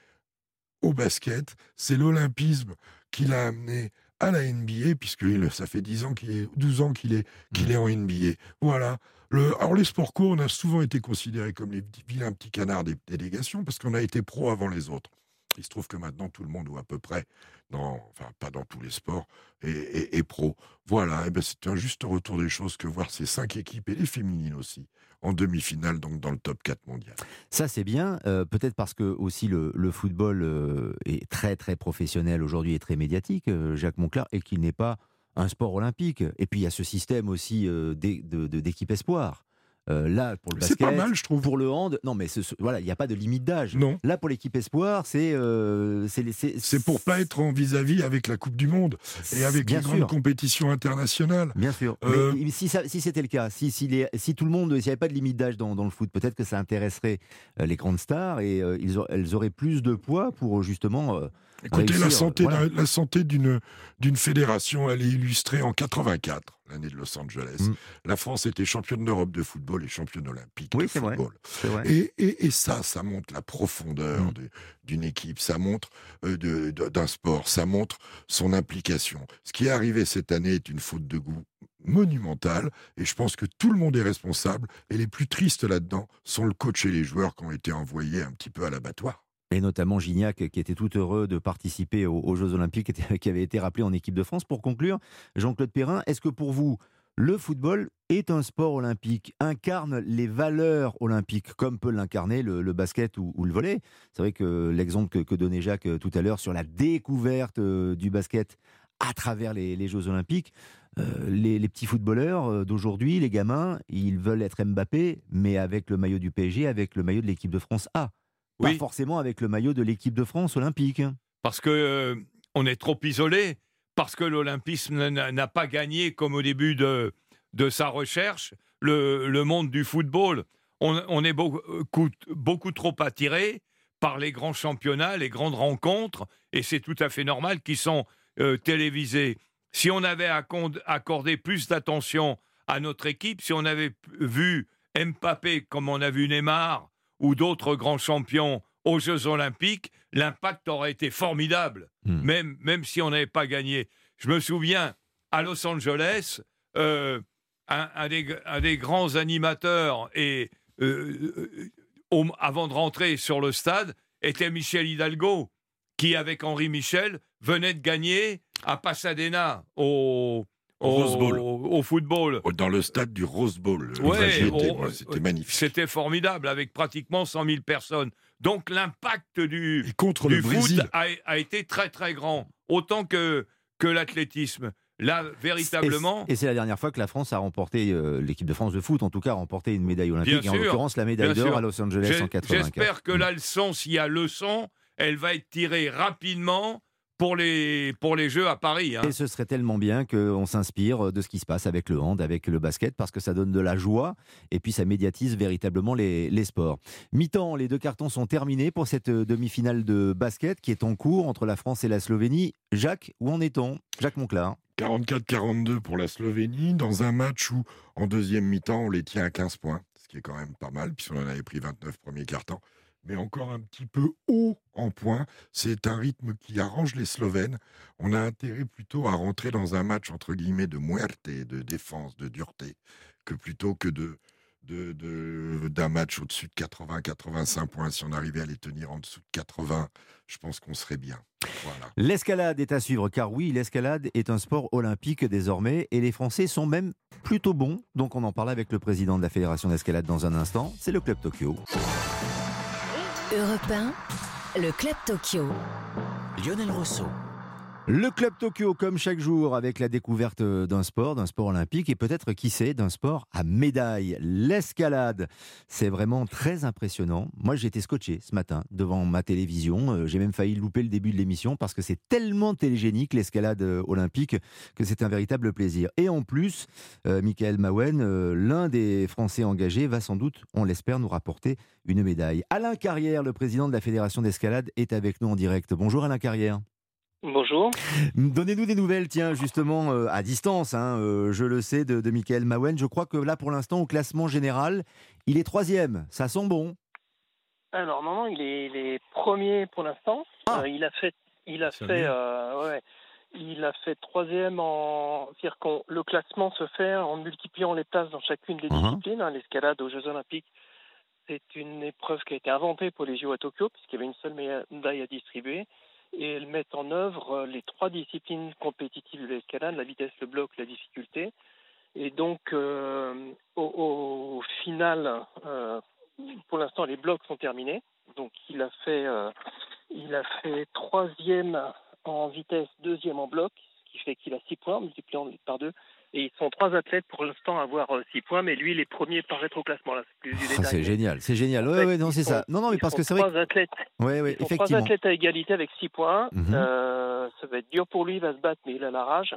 au basket. C'est l'olympisme qui l'a amené à la NBA, puisque ça fait 10 ans qu'il est, 12 ans qu'il est, qu'il est en NBA. Voilà alors les sports co, on a souvent été considérés comme les vilains petits canards des délégations parce qu'on a été pro avant les autres. Il se trouve que maintenant tout le monde, ou à peu près, enfin pas dans tous les sports, est, pro. Voilà, et ben c'est un juste retour des choses que voir ces cinq équipes, et les féminines aussi, en demi-finale, donc dans le top 4 mondial. Ça, c'est bien. euh, Peut-être parce que aussi le, football euh, est très très professionnel aujourd'hui et très médiatique, euh, Jacques Monclar, et qu'il n'est pas un sport olympique. Et puis il y a ce système aussi d'équipe espoir. Euh, là, pour le C'est basket, pas mal, je trouve. pour le hand, non, mais ce- ce- voilà, il n'y a pas de limite d'âge. Non. Là, pour l'équipe espoir, c'est euh, c'est pour pas être en vis-à-vis avec la Coupe du Monde et avec bien les sûr. grandes compétitions internationales. Bien sûr. Euh, Mais si, c'était le cas, si, si, les- si tout le monde, s'il n'y avait pas de limite d'âge dans, dans le foot, peut-être que ça intéresserait euh, les grandes stars et euh, ils elles auraient plus de poids pour justement. Écoutez, la santé, voilà. d'un- la santé d'une d'une fédération, elle est illustrée en 84, l'année de Los Angeles. Mm. La France était championne d'Europe de football et championne olympique Oui, de vrai. football. c'est vrai. Et, et- et ça, ça montre la profondeur Mm. d'une équipe, ça montre euh, d'un sport, ça montre son implication. Ce qui est arrivé cette année est une faute de goût monumentale et je pense que tout le monde est responsable et les plus tristes là-dedans sont le coach et les joueurs qui ont été envoyés un petit peu à l'abattoir. Et notamment Gignac, qui était tout heureux de participer aux, Jeux Olympiques, *laughs* qui avait été rappelé en équipe de France. Pour conclure, Jean-Claude Perrin, est-ce que pour vous, le football est un sport olympique, incarne les valeurs olympiques, comme peut l'incarner le, basket ou, le volley? C'est vrai que l'exemple que, donnait Jacques euh, tout à l'heure sur la découverte euh, du basket à travers les, Jeux Olympiques, euh, les, les petits footballeurs d'aujourd'hui, les gamins, ils veulent être Mbappé, mais avec le maillot du PSG, avec le maillot de l'équipe de France A. Pas Oui. forcément avec le maillot de l'équipe de France olympique. parce que euh, on est trop isolé, parce que l'olympisme n'a pas gagné comme au début de, de sa recherche le, le monde du football. On, on est beaucoup, beaucoup trop attiré par les grands championnats, les grandes rencontres, et c'est tout à fait normal qu'ils sont euh, télévisés. Si on avait accordé plus d'attention à notre équipe, si on avait vu Mbappé comme on a vu Neymar ou d'autres grands champions aux Jeux Olympiques, l'impact aurait été formidable, Hmm. même, même si on n'avait pas gagné. Je me souviens, à Los Angeles, euh, un, un des, un des grands animateurs, et, euh, euh, au- avant de rentrer sur le stade, était Michel Hidalgo, qui, avec Henri Michel, venait de gagner à Pasadena Au Rose Bowl. au, au football. Dans le stade du Rose Bowl. Ouais, moi, C'était magnifique. C'était formidable, avec pratiquement 100 000 personnes. Donc l'impact du, Et contre du le foot a, a été très très grand, autant que, que l'athlétisme. Là, véritablement, Et, c'est la dernière fois que la France a remporté, euh, l'équipe de France de foot en tout cas, a remporté une médaille olympique, Bien et en l'occurrence la médaille d'or à Los Angeles en 84. j'espère que la leçon, s'il y a leçon, elle va être tirée rapidement pour les, pour les Jeux à Paris. hein. Et ce serait tellement bien qu'on s'inspire de ce qui se passe avec le hand, avec le basket, parce que ça donne de la joie et puis ça médiatise véritablement les, les sports. Mi-temps, les deux cartons sont terminés pour cette euh, demi-finale de basket qui est en cours entre la France et la Slovénie. Jacques, où en est-on? Jacques Monclar. 44-42 pour la Slovénie, dans un match où, en deuxième mi-temps, on les tient à 15 points, ce qui est quand même pas mal, puisqu'on en avait pris 29 premiers cartons, mais encore un petit peu haut en points. C'est un rythme qui arrange les Slovènes. On a intérêt plutôt à rentrer dans un match, entre guillemets, de muerte, de défense, de dureté, que plutôt que de d'un match au-dessus de 80-85 points. Si on arrivait à les tenir en dessous de 80, je pense qu'on serait bien. L'escalade est à suivre, car oui, l'escalade est un sport olympique désormais, et les Français sont même plutôt bons. Donc on en parle avec le président de la Fédération d'escalade dans un instant. C'est le Club Tokyo. Europe 1, le Club Tokyo. Lionel Rousseau. Le Club Tokyo, comme chaque jour, avec la découverte d'un sport, d'un sport olympique et peut-être, qui sait, d'un sport à médaille. L'escalade, c'est vraiment très impressionnant. Moi, j'ai été scotché ce matin devant ma télévision. Euh, J'ai même failli louper le début de l'émission parce que c'est tellement télégénique, l'escalade euh, olympique, que c'est un véritable plaisir. Et en plus, euh, Michael Mawen, euh, l'un des Français engagés, va sans doute, on l'espère, nous rapporter une médaille. Alain Carrière, le président de la Fédération d'escalade, est avec nous en direct. Bonjour Alain Carrière. Bonjour. Donnez-nous des nouvelles, tiens, justement, euh, à distance, hein, euh, je le sais, de, de Michael Mawen. Je crois que là, pour l'instant, au classement général, il est troisième. Ça sent bon. Alors non, non, il est, il est premier pour l'instant. Ah. Euh, il a fait, il a fait, bien. euh, ouais, il a fait troisième en, c'est-à-dire qu'on le classement se fait en multipliant les places dans chacune des Mhm. disciplines. hein. L'escalade aux Jeux Olympiques, c'est une épreuve qui a été inventée pour les JO à Tokyo, puisqu'il y avait une seule médaille à distribuer. Et elles mettent en œuvre les trois disciplines compétitives de l'escalade, la vitesse, le bloc, la difficulté. Et donc, euh, au, final, euh, pour l'instant, les blocs sont terminés. Donc, il a fait, euh, il a fait troisième en vitesse, deuxième en bloc, ce qui fait qu'il a six points multiplié par deux. Et ils sont trois athlètes pour l'instant à avoir euh, six points, mais lui, il est premier par rétroclassement. Là, c'est génial, c'est génial. Ouais, fait, ouais, non, c'est sont- ça. Non, non, mais parce que c'est vrai. trois athlètes. Ouais, ouais, Ils sont trois effectivement. athlètes à égalité avec six points. Mhm. Euh, ça va être dur pour lui, il va se battre, mais il a la rage.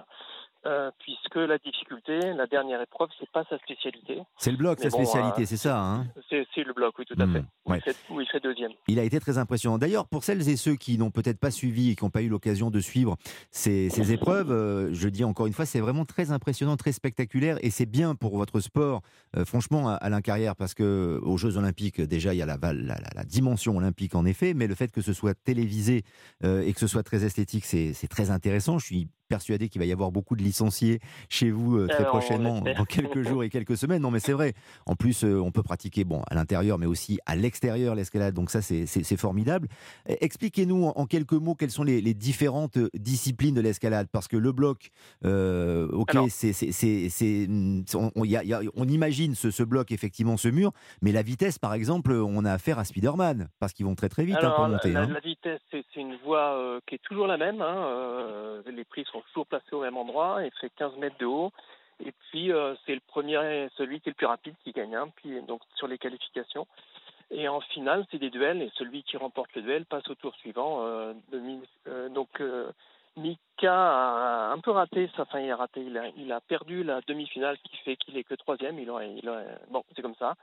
Euh, puisque la difficulté, la dernière épreuve, c'est pas sa spécialité. C'est le bloc, Mais sa bon, spécialité, euh, c'est ça. Hein C'est le bloc, oui, tout à Hmm, fait. Où, ouais. il fait, où il fait deuxième. Il a été très impressionnant. D'ailleurs, pour celles et ceux qui n'ont peut-être pas suivi et qui n'ont pas eu l'occasion de suivre ces, ces épreuves, euh, je dis encore une fois, c'est vraiment très impressionnant, très spectaculaire et c'est bien pour votre sport, franchement, à- Alain Carrière, parce que aux Jeux Olympiques, déjà, il y a la, la- la- la dimension olympique en effet, mais le fait que ce soit télévisé et que ce soit très esthétique, c'est c'est très intéressant. Je suis persuadé qu'il va y avoir beaucoup de licenciés chez vous euh, très Alors, prochainement, dans quelques jours et quelques semaines. Non, mais c'est vrai. En plus, euh, on peut pratiquer bon à l'intérieur, mais aussi à l'extérieur l'escalade. Donc ça, c'est- formidable. Euh, Expliquez-nous en, quelques mots quelles sont les, les différentes euh, disciplines de l'escalade, parce que le bloc, euh, ok, c'est on, on- y a- y a- on imagine ce, ce bloc effectivement ce mur, mais la vitesse, par exemple, on a affaire à Spider-Man parce qu'ils vont très très vite hein, pour la- monter. la, hein. la vitesse, c'est c'est une voie euh, qui est toujours la même. hein, euh, les prix sont toujours placés au même endroit. Il fait 15 mètres de haut. Et puis, euh, c'est le premier, celui qui est le plus rapide qui gagne. hein, puis, donc, sur les qualifications. Et en finale, c'est des duels. Et celui qui remporte le duel passe au tour suivant. euh, euh, donc, Mika a un peu raté. sa- Enfin, il a raté. Il a, perdu la demi-finale, qui fait qu'il est que troisième. Il aurait, bon, c'est comme ça.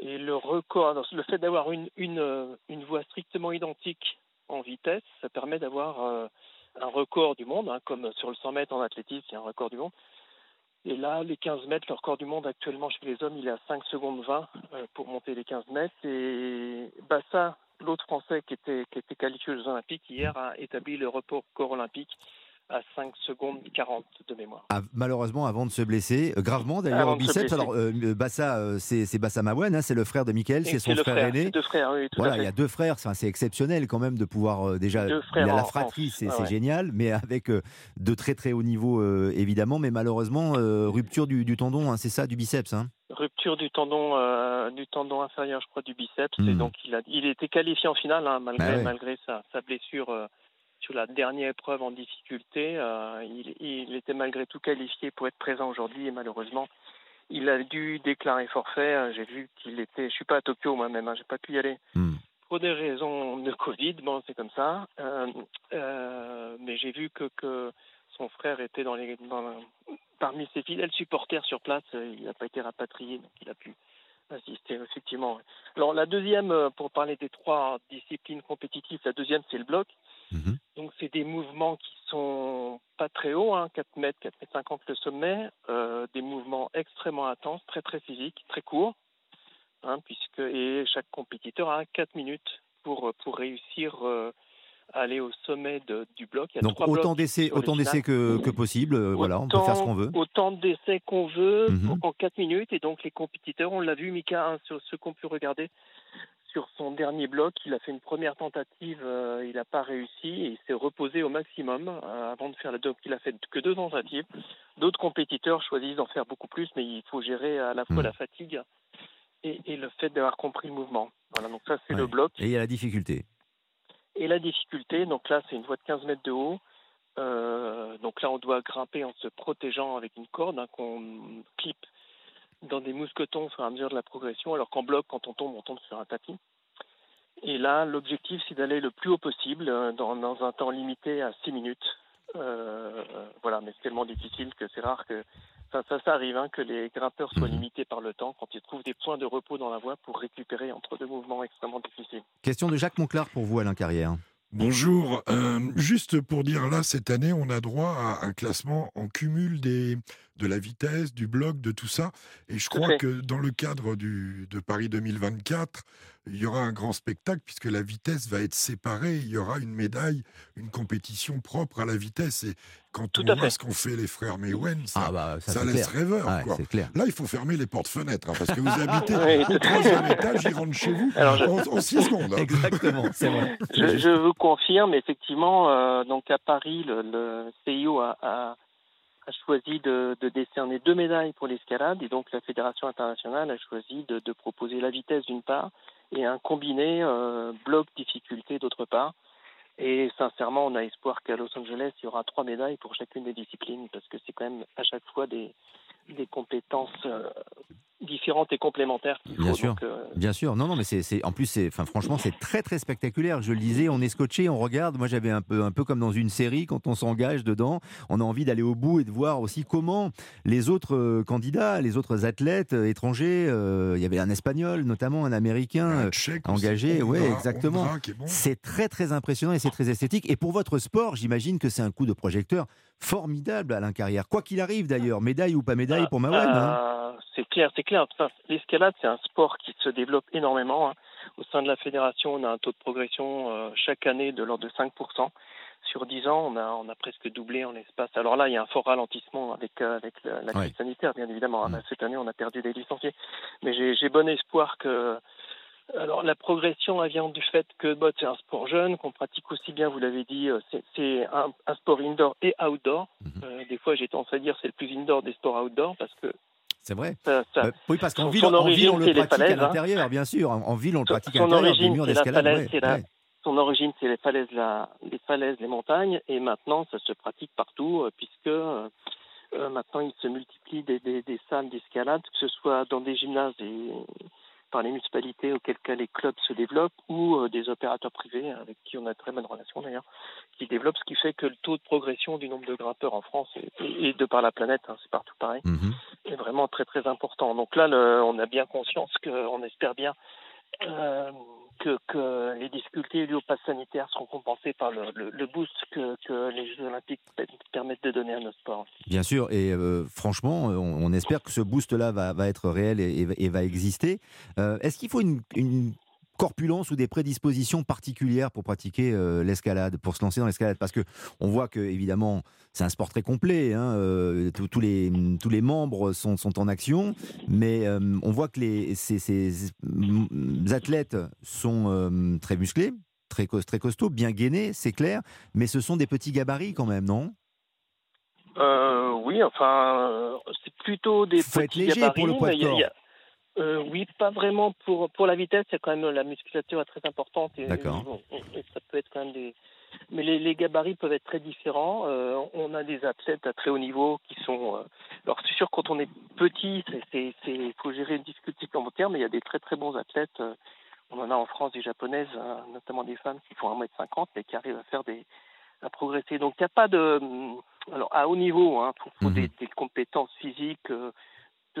Et le record, le fait d'avoir une, voie strictement identique en vitesse, ça permet d'avoir un record du monde, hein, comme sur le 100 mètres en athlétisme, il y a un record du monde. Et là, les 15 mètres, le record du monde actuellement chez les hommes, il est à 5 secondes 20 euh, pour monter les 15 mètres. Et Bassa, l'autre Français qui était, qui était qualifié aux Olympiques hier, a établi le record olympique à 5 secondes 40 de mémoire. Ah, malheureusement, avant de se blesser, euh, gravement d'ailleurs au biceps. Alors, euh, Bassa, euh, c'est c'est Bassa Mawen, hein, c'est le frère de Mickaël, Et c'est son frère, aîné. c'est deux frères, oui, tout à Voilà, il y a deux frères, Enfin, c'est exceptionnel quand même de pouvoir déjà. Il frères a la fratrie, c'est Ah c'est ouais. génial, mais avec de très très haut niveau évidemment, mais malheureusement rupture du, du tendon, hein, c'est ça, du biceps. Hein. rupture du tendon euh, du tendon inférieur, je crois, du biceps. Hmm. Et donc il a il était qualifié en finale hein, malgré Bah ouais. malgré sa, sa blessure euh, sur la dernière épreuve en difficulté. euh, il, il était malgré tout qualifié pour être présent aujourd'hui et malheureusement il a dû déclarer forfait. Euh, J'ai vu qu'il était. Je suis pas à Tokyo moi-même, hein, j'ai pas pu y aller Hmm. pour des raisons de Covid. Bon, c'est comme ça. Euh, euh, mais j'ai vu que, que son frère était dans les, dans, parmi ses fidèles supporters sur place. Il n'a pas été rapatrié, donc il a pu assister, effectivement. Alors, la deuxième, pour parler des trois disciplines compétitives, la deuxième, c'est le bloc. Mhm. Donc, c'est des mouvements qui sont pas très hauts, hein, 4 mètres, 4 mètres 50 le sommet, euh, des mouvements extrêmement intenses, très très physiques, très courts, hein, puisque et chaque compétiteur a 4 minutes pour, pour réussir euh, à aller au sommet de- du bloc. Il y a Donc autant d'essais, autant d'essais que, que possible. euh, voilà, on peut faire ce qu'on veut. Autant d'essais qu'on veut Mhm. en 4 minutes. Et donc, les compétiteurs, on l'a vu, Mika, hein, sur ce qu'on peut regarder sur son dernier bloc, il a fait une première tentative, euh, il n'a pas réussi et il s'est reposé au maximum euh, avant de faire la donc il a fait que deux tentatives. D'autres compétiteurs choisissent d'en faire beaucoup plus, mais il faut gérer à la fois Mhm. la fatigue et, et le fait d'avoir compris le mouvement. Voilà, donc ça c'est Ouais. le bloc. Et il y a la difficulté. Et la difficulté, donc là, c'est une voie de 15 mètres de haut. Euh, donc là, on doit grimper en se protégeant avec une corde hein, qu'on clip dans des mousquetons au fur et à mesure de la progression, alors qu'en bloc, quand on tombe, on tombe sur un tapis. Et là, l'objectif, c'est d'aller le plus haut possible euh, dans, dans un temps limité à 6 minutes. Euh, voilà, mais c'est tellement difficile que c'est rare que ça, ça, ça arrive hein, que les grimpeurs soient Mhm. limités par le temps quand ils trouvent des points de repos dans la voie pour récupérer entre deux mouvements extrêmement difficiles. Question de Jacques Monclar pour vous, Alain Carrière. Bonjour. Euh, juste pour dire là, cette année, on a droit à un classement en cumul des, de la vitesse, du bloc, de tout ça. Et je Tout crois fait. que dans le cadre du, de Paris 2024, il y aura un grand spectacle puisque la vitesse va être séparée. Il y aura une médaille, une compétition propre à la vitesse. Et quand Tout on voit fait. ce qu'ont fait les frères Mewen, ça, Ah bah, ça, ça c'est laisse clair. rêveur. Ouais, quoi. c'est clair. Là, il faut fermer les portes-fenêtres hein, parce que vous *laughs* habitez au troisième étage, ils rentrent chez vous Alors, je- en, en six secondes. hein. Exactement, c'est vrai. *laughs* Je, je vous confirme, effectivement, euh, donc à Paris, le, le CIO a, a- a choisi de, de décerner deux médailles pour l'escalade et donc la Fédération internationale a choisi de, de proposer la vitesse d'une part et un combiné euh, bloc difficulté d'autre part. Et sincèrement, on a espoir qu'à Los Angeles, il y aura trois médailles pour chacune des disciplines parce que c'est quand même à chaque fois des, des compétences euh, différentes et complémentaires. Bien faut. sûr. Donc, euh, Bien sûr, non, non, mais c'est, c'est- en plus, c'est, enfin, franchement, c'est très, très spectaculaire. Je le disais, on est scotché, on regarde. Moi, j'avais un peu, un peu comme dans une série, quand on s'engage dedans, on a envie d'aller au bout et de voir aussi comment les autres euh, candidats, les autres athlètes euh, étrangers, euh, il y avait un espagnol, notamment un américain, Un Tchèque aussi, engagé, ouais, Ondra- exactement. Bon. C'est très, très impressionnant et c'est très esthétique. Et pour votre sport, j'imagine que c'est un coup de projecteur formidable, Alain Carrière. Quoi qu'il arrive d'ailleurs, médaille ou pas médaille pour Mawen. hein. Euh, c'est clair, c'est clair. Enfin, L'escalade, c'est un sport qui se développe énormément. hein. Au sein de la fédération, on a un taux de progression euh, chaque année de l'ordre de 5%. Sur 10 ans, on a, on a presque doublé en l'espace. Alors là, il y a un fort ralentissement avec, euh, avec la, la crise sanitaire, bien évidemment. hein. Cette année, on a perdu des licenciés. Mais j'ai bon espoir que... Alors la progression, elle vient du fait que bah, c'est un sport jeune, qu'on pratique aussi bien, vous l'avez dit, euh, c'est- un, un sport indoor et outdoor. Mhm. Euh, des fois, j'ai tendance à dire c'est le plus indoor des sports outdoor parce que C'est vrai. ça, ça- Euh, oui, parce qu'en ville, on le pratique à hein. l'intérieur, bien sûr. En, en ville, on le Son- pratique à l'intérieur, des murs d'escalade. ouais, ouais. son origine, c'est les falaises, la, les falaises, les montagnes, et maintenant, ça se pratique partout, euh, puisque euh, maintenant, il se multiplie des, des, des salles d'escalade, que ce soit dans des gymnases et par les municipalités auxquelles cas les clubs se développent, ou euh, des opérateurs privés, avec qui on a de très bonne relation d'ailleurs, qui développent, ce qui fait que le taux de progression du nombre de grimpeurs en France, et, de par la planète, hein, c'est partout pareil, Mhm. est vraiment très très important. Donc là, le- on a bien conscience qu'on espère bien euh, que, les difficultés liées au pass sanitaire seront compensées par le, boost que, les Jeux Olympiques pe- permettent de donner à notre sport. Bien sûr, et euh, franchement, on, espère que ce boost-là va, être réel et, va- exister. Euh, Est-ce qu'il faut une corpulence ou des prédispositions particulières pour pratiquer euh, l'escalade, pour se lancer dans l'escalade Parce que on voit que évidemment, c'est un sport très complet. hein, euh, les tous les membres sont, sont en action, mais euh, on voit que les ces, ces, athlètes sont très musclés. Très, très costauds, bien gainés, c'est clair, mais ce sont des petits gabarits quand même, non? Oui, enfin, c'est plutôt des Faut être petits léger gabarits, pour le poids de mais il y a- il y a- corps. Euh, oui, pas vraiment pour pour la vitesse. C'est quand même la musculature est très importante et, D'accord. et ça peut être quand même des. Mais les, les gabarits peuvent être très différents. Euh, on a des athlètes à très haut niveau qui sont. euh, alors c'est sûr quand on est petit, c'est c'est c'est faut gérer une difficulté supplémentaire, mais il y a des très très bons athlètes. euh, on en a en France des japonaises, euh, notamment des femmes qui font 1m50 mais qui arrivent à faire des à progresser. Donc il n'y a pas de alors à haut niveau, hein, faut, faut Mhm. des, des compétences physiques, euh,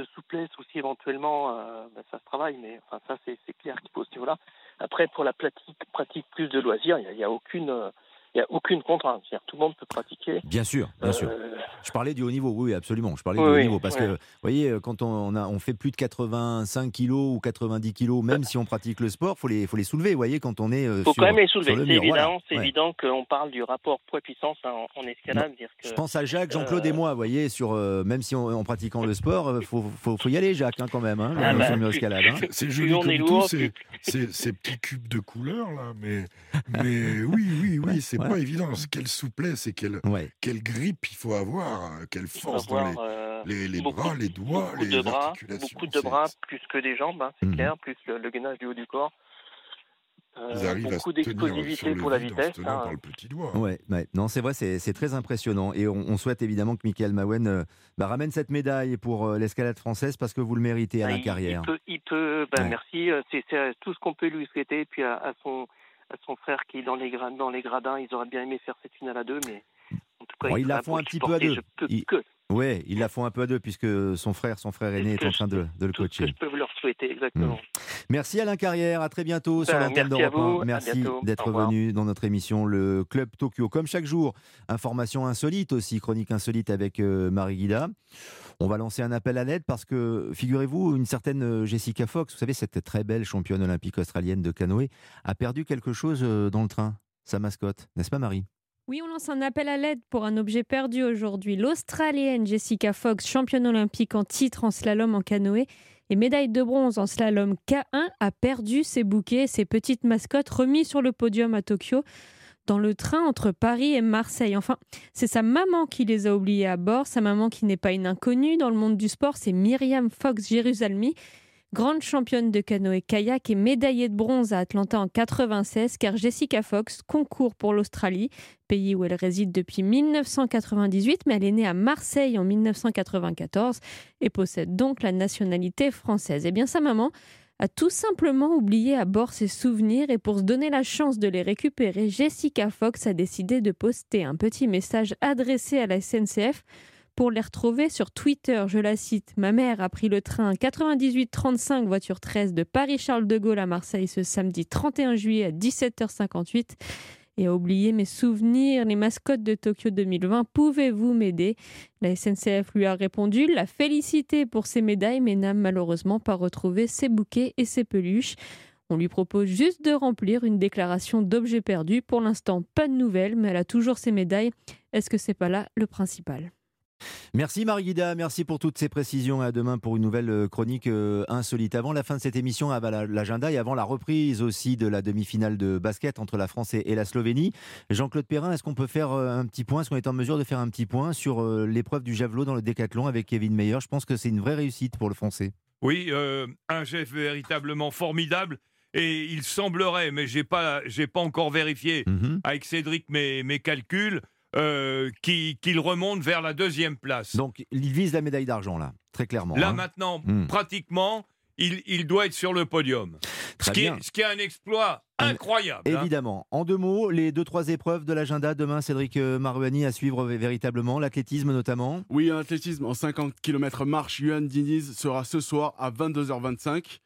de souplesse aussi éventuellement, euh, ben, ça se travaille, mais enfin ça c'est clair qu'il faut ce niveau-là. Après pour la pratique, pratique plus de loisirs, il n'y a, a aucune euh, il y a aucune contrainte. C'est-à-dire, tout le monde peut pratiquer. Bien sûr, bien sûr. Euh, Je parlais du haut niveau, oui, absolument. Je parlais Oui, du haut niveau parce oui. que, vous voyez, quand on, a, on fait plus de 85 kilos ou 90 kilos, même si on pratique le sport, faut les, faut les soulever. Vous voyez, quand on est euh, faut sur, quand même les soulever. le C'est voilà. évident, c'est Ouais. évident qu'on parle du rapport poids-puissance en, en escalade. dire que, Je pense à Jacques, Jean-Claude et Euh, moi, vous voyez, sur, euh, même si on, en pratiquant le sport, euh, faut, faut, faut y aller, Jacques, hein, quand même, hein, Ah sur bah, mur plus- escalade. hein. C'est- C'est Plus joli on comme est tout, lourd, ces, ces- ces petits cubes de couleur là, mais, mais oui, oui, oui, c'est ouais. pas évident. Quelle souplesse et quelle, Ouais. quelle grippe il faut avoir, euh, quelle force dans avoir, les, euh, les, les beaucoup- bras, les doigts, beaucoup les de bras, articulations. beaucoup de bras, plus que des jambes, hein, c'est Mhm. clair, plus le, le gainage du haut du corps. Euh, beaucoup d'explosivité pour la vitesse. hein. par le petit doigt. Ouais, ouais. non, c'est vrai, c'est très impressionnant. Et on, on souhaite évidemment que Michael Mawen euh, bah, ramène cette médaille pour euh, l'escalade française parce que vous le méritez à Ah, la il- carrière. Il peut, il peut Ouais. merci, c'est tout ce qu'on peut lui souhaiter. Puis à, à son, à son frère qui est dans les, gra- dans les gradins, ils auraient bien aimé faire cette finale à deux, mais en tout cas, Bon, ils la font un petit peu à deux. Peux Ils- que, Ouais, ils la font un peu à deux puisque son frère, son frère aîné est en train de, de le tout ce que coacher. je peux leur souhaiter, exactement. Merci Alain Carrière, à très bientôt sur Ben, l'antenne d'Europe vous, 1. à Merci d'être venu dans notre émission Le Club Tokyo. Comme chaque jour, information insolite aussi, chronique insolite avec euh, Marie Guida. On va lancer un appel à l'aide parce que, figurez-vous, une certaine euh, Jessica Fox, vous savez, cette très belle championne olympique australienne de canoë, a perdu quelque chose euh, dans le train, sa mascotte, n'est-ce pas Marie? Oui, on lance un appel à l'aide pour un objet perdu aujourd'hui. L'Australienne Jessica Fox, championne olympique en titre en slalom en canoë et médaille de bronze en slalom K1, a perdu ses bouquets, ses petites mascottes remis sur le podium à Tokyo dans le train entre Paris et Marseille. Enfin, c'est sa maman qui les a oubliés à bord, sa maman qui n'est pas une inconnue dans le monde du sport, c'est Myriam Fox Jérusalemi, grande championne de canoë-kayak et médaillée de bronze à Atlanta en 96, car Jessica Fox concourt pour l'Australie, pays où elle réside depuis 1998, mais elle est née à Marseille en 1994 et possède donc la nationalité française. Eh bien sa maman a tout simplement oublié à bord ses souvenirs et pour se donner la chance de les récupérer, Jessica Fox a décidé de poster un petit message adressé à la SNCF pour les retrouver sur Twitter. Je la cite Ma mère a pris le train 9835 voiture 13 de Paris-Charles de Gaulle à Marseille ce samedi 31 juillet à 17h58 et a oublié mes souvenirs, les mascottes de Tokyo 2020. Pouvez-vous m'aider? La SNCF lui a répondu, l'a félicité pour ses médailles, mais n'a malheureusement pas retrouvé ses bouquets et ses peluches. On lui propose juste de remplir une déclaration d'objet perdu. Pour l'instant, pas de nouvelles, mais elle a toujours ses médailles. Est-ce que c'est pas là le principal? Merci Marguida, merci pour toutes ces précisions. À demain pour une nouvelle euh, chronique euh, insolite. Avant la fin de cette émission, avant l'agenda et avant la reprise aussi de la demi-finale de basket entre la France et la Slovénie. Jean-Claude Perrin, est-ce qu'on peut faire euh, un petit point? Est-ce qu'on est en mesure de faire un petit point sur l'épreuve du javelot dans le décathlon avec Kevin Meyer? Je pense que c'est une vraie réussite pour le Français. Oui, un chef véritablement formidable. Et il semblerait, mais j'ai pas, j'ai pas encore vérifié mhm. avec Cédric mes, mes calculs, euh, qu'il remonte vers la deuxième place. Donc il vise la médaille d'argent là, très clairement. Là hein. maintenant, hmm. pratiquement, il, doit être sur le podium. ce, qui est, ce qui est un exploit incroyable. Hein. Évidemment. En deux mots, les deux, trois épreuves de l'agenda demain, Cédric euh, Marouani à suivre véritablement, l'athlétisme notamment. Oui, l'athlétisme en 50 km marche, Yuan Diniz sera ce soir à 22h25.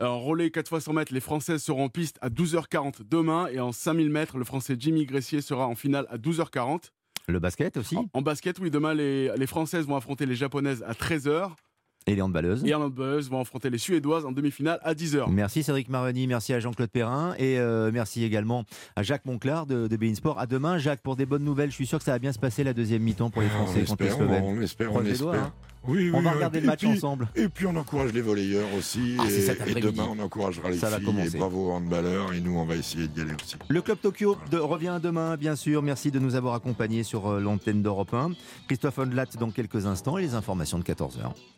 En relais 4 x 100 mètres, les Françaises seront en piste à 12h40 demain et en 5000 mètres, le Français Jimmy Gressier sera en finale à 12h40. Le basket aussi en, basket, oui, demain les, les Françaises vont affronter les Japonaises à 13h. Et les handballeuses Et les handballeuses vont affronter les Suédoises en demi-finale à 10h. Merci Cédric Maroni, merci à Jean-Claude Perrin et euh, merci également à Jacques Monclar de, de Sport. À demain, Jacques, pour des bonnes nouvelles. Je suis sûr que ça va bien se passer la deuxième mi-temps pour les ah, Français contre les Slovènes. On espère, on espère. Hein. Oui, on va regarder le match ensemble. Et puis on encourage les volleyeurs aussi. Ah, et, demain on encouragera les ça filles. Va commencer. Et bravo aux handballeurs. Et nous on va essayer d'y aller aussi. Le Club Tokyo revient demain, bien sûr. Merci de nous avoir accompagnés sur euh, l'antenne d'Europe 1. Christophe Ondelat dans quelques instants et les informations de 14h.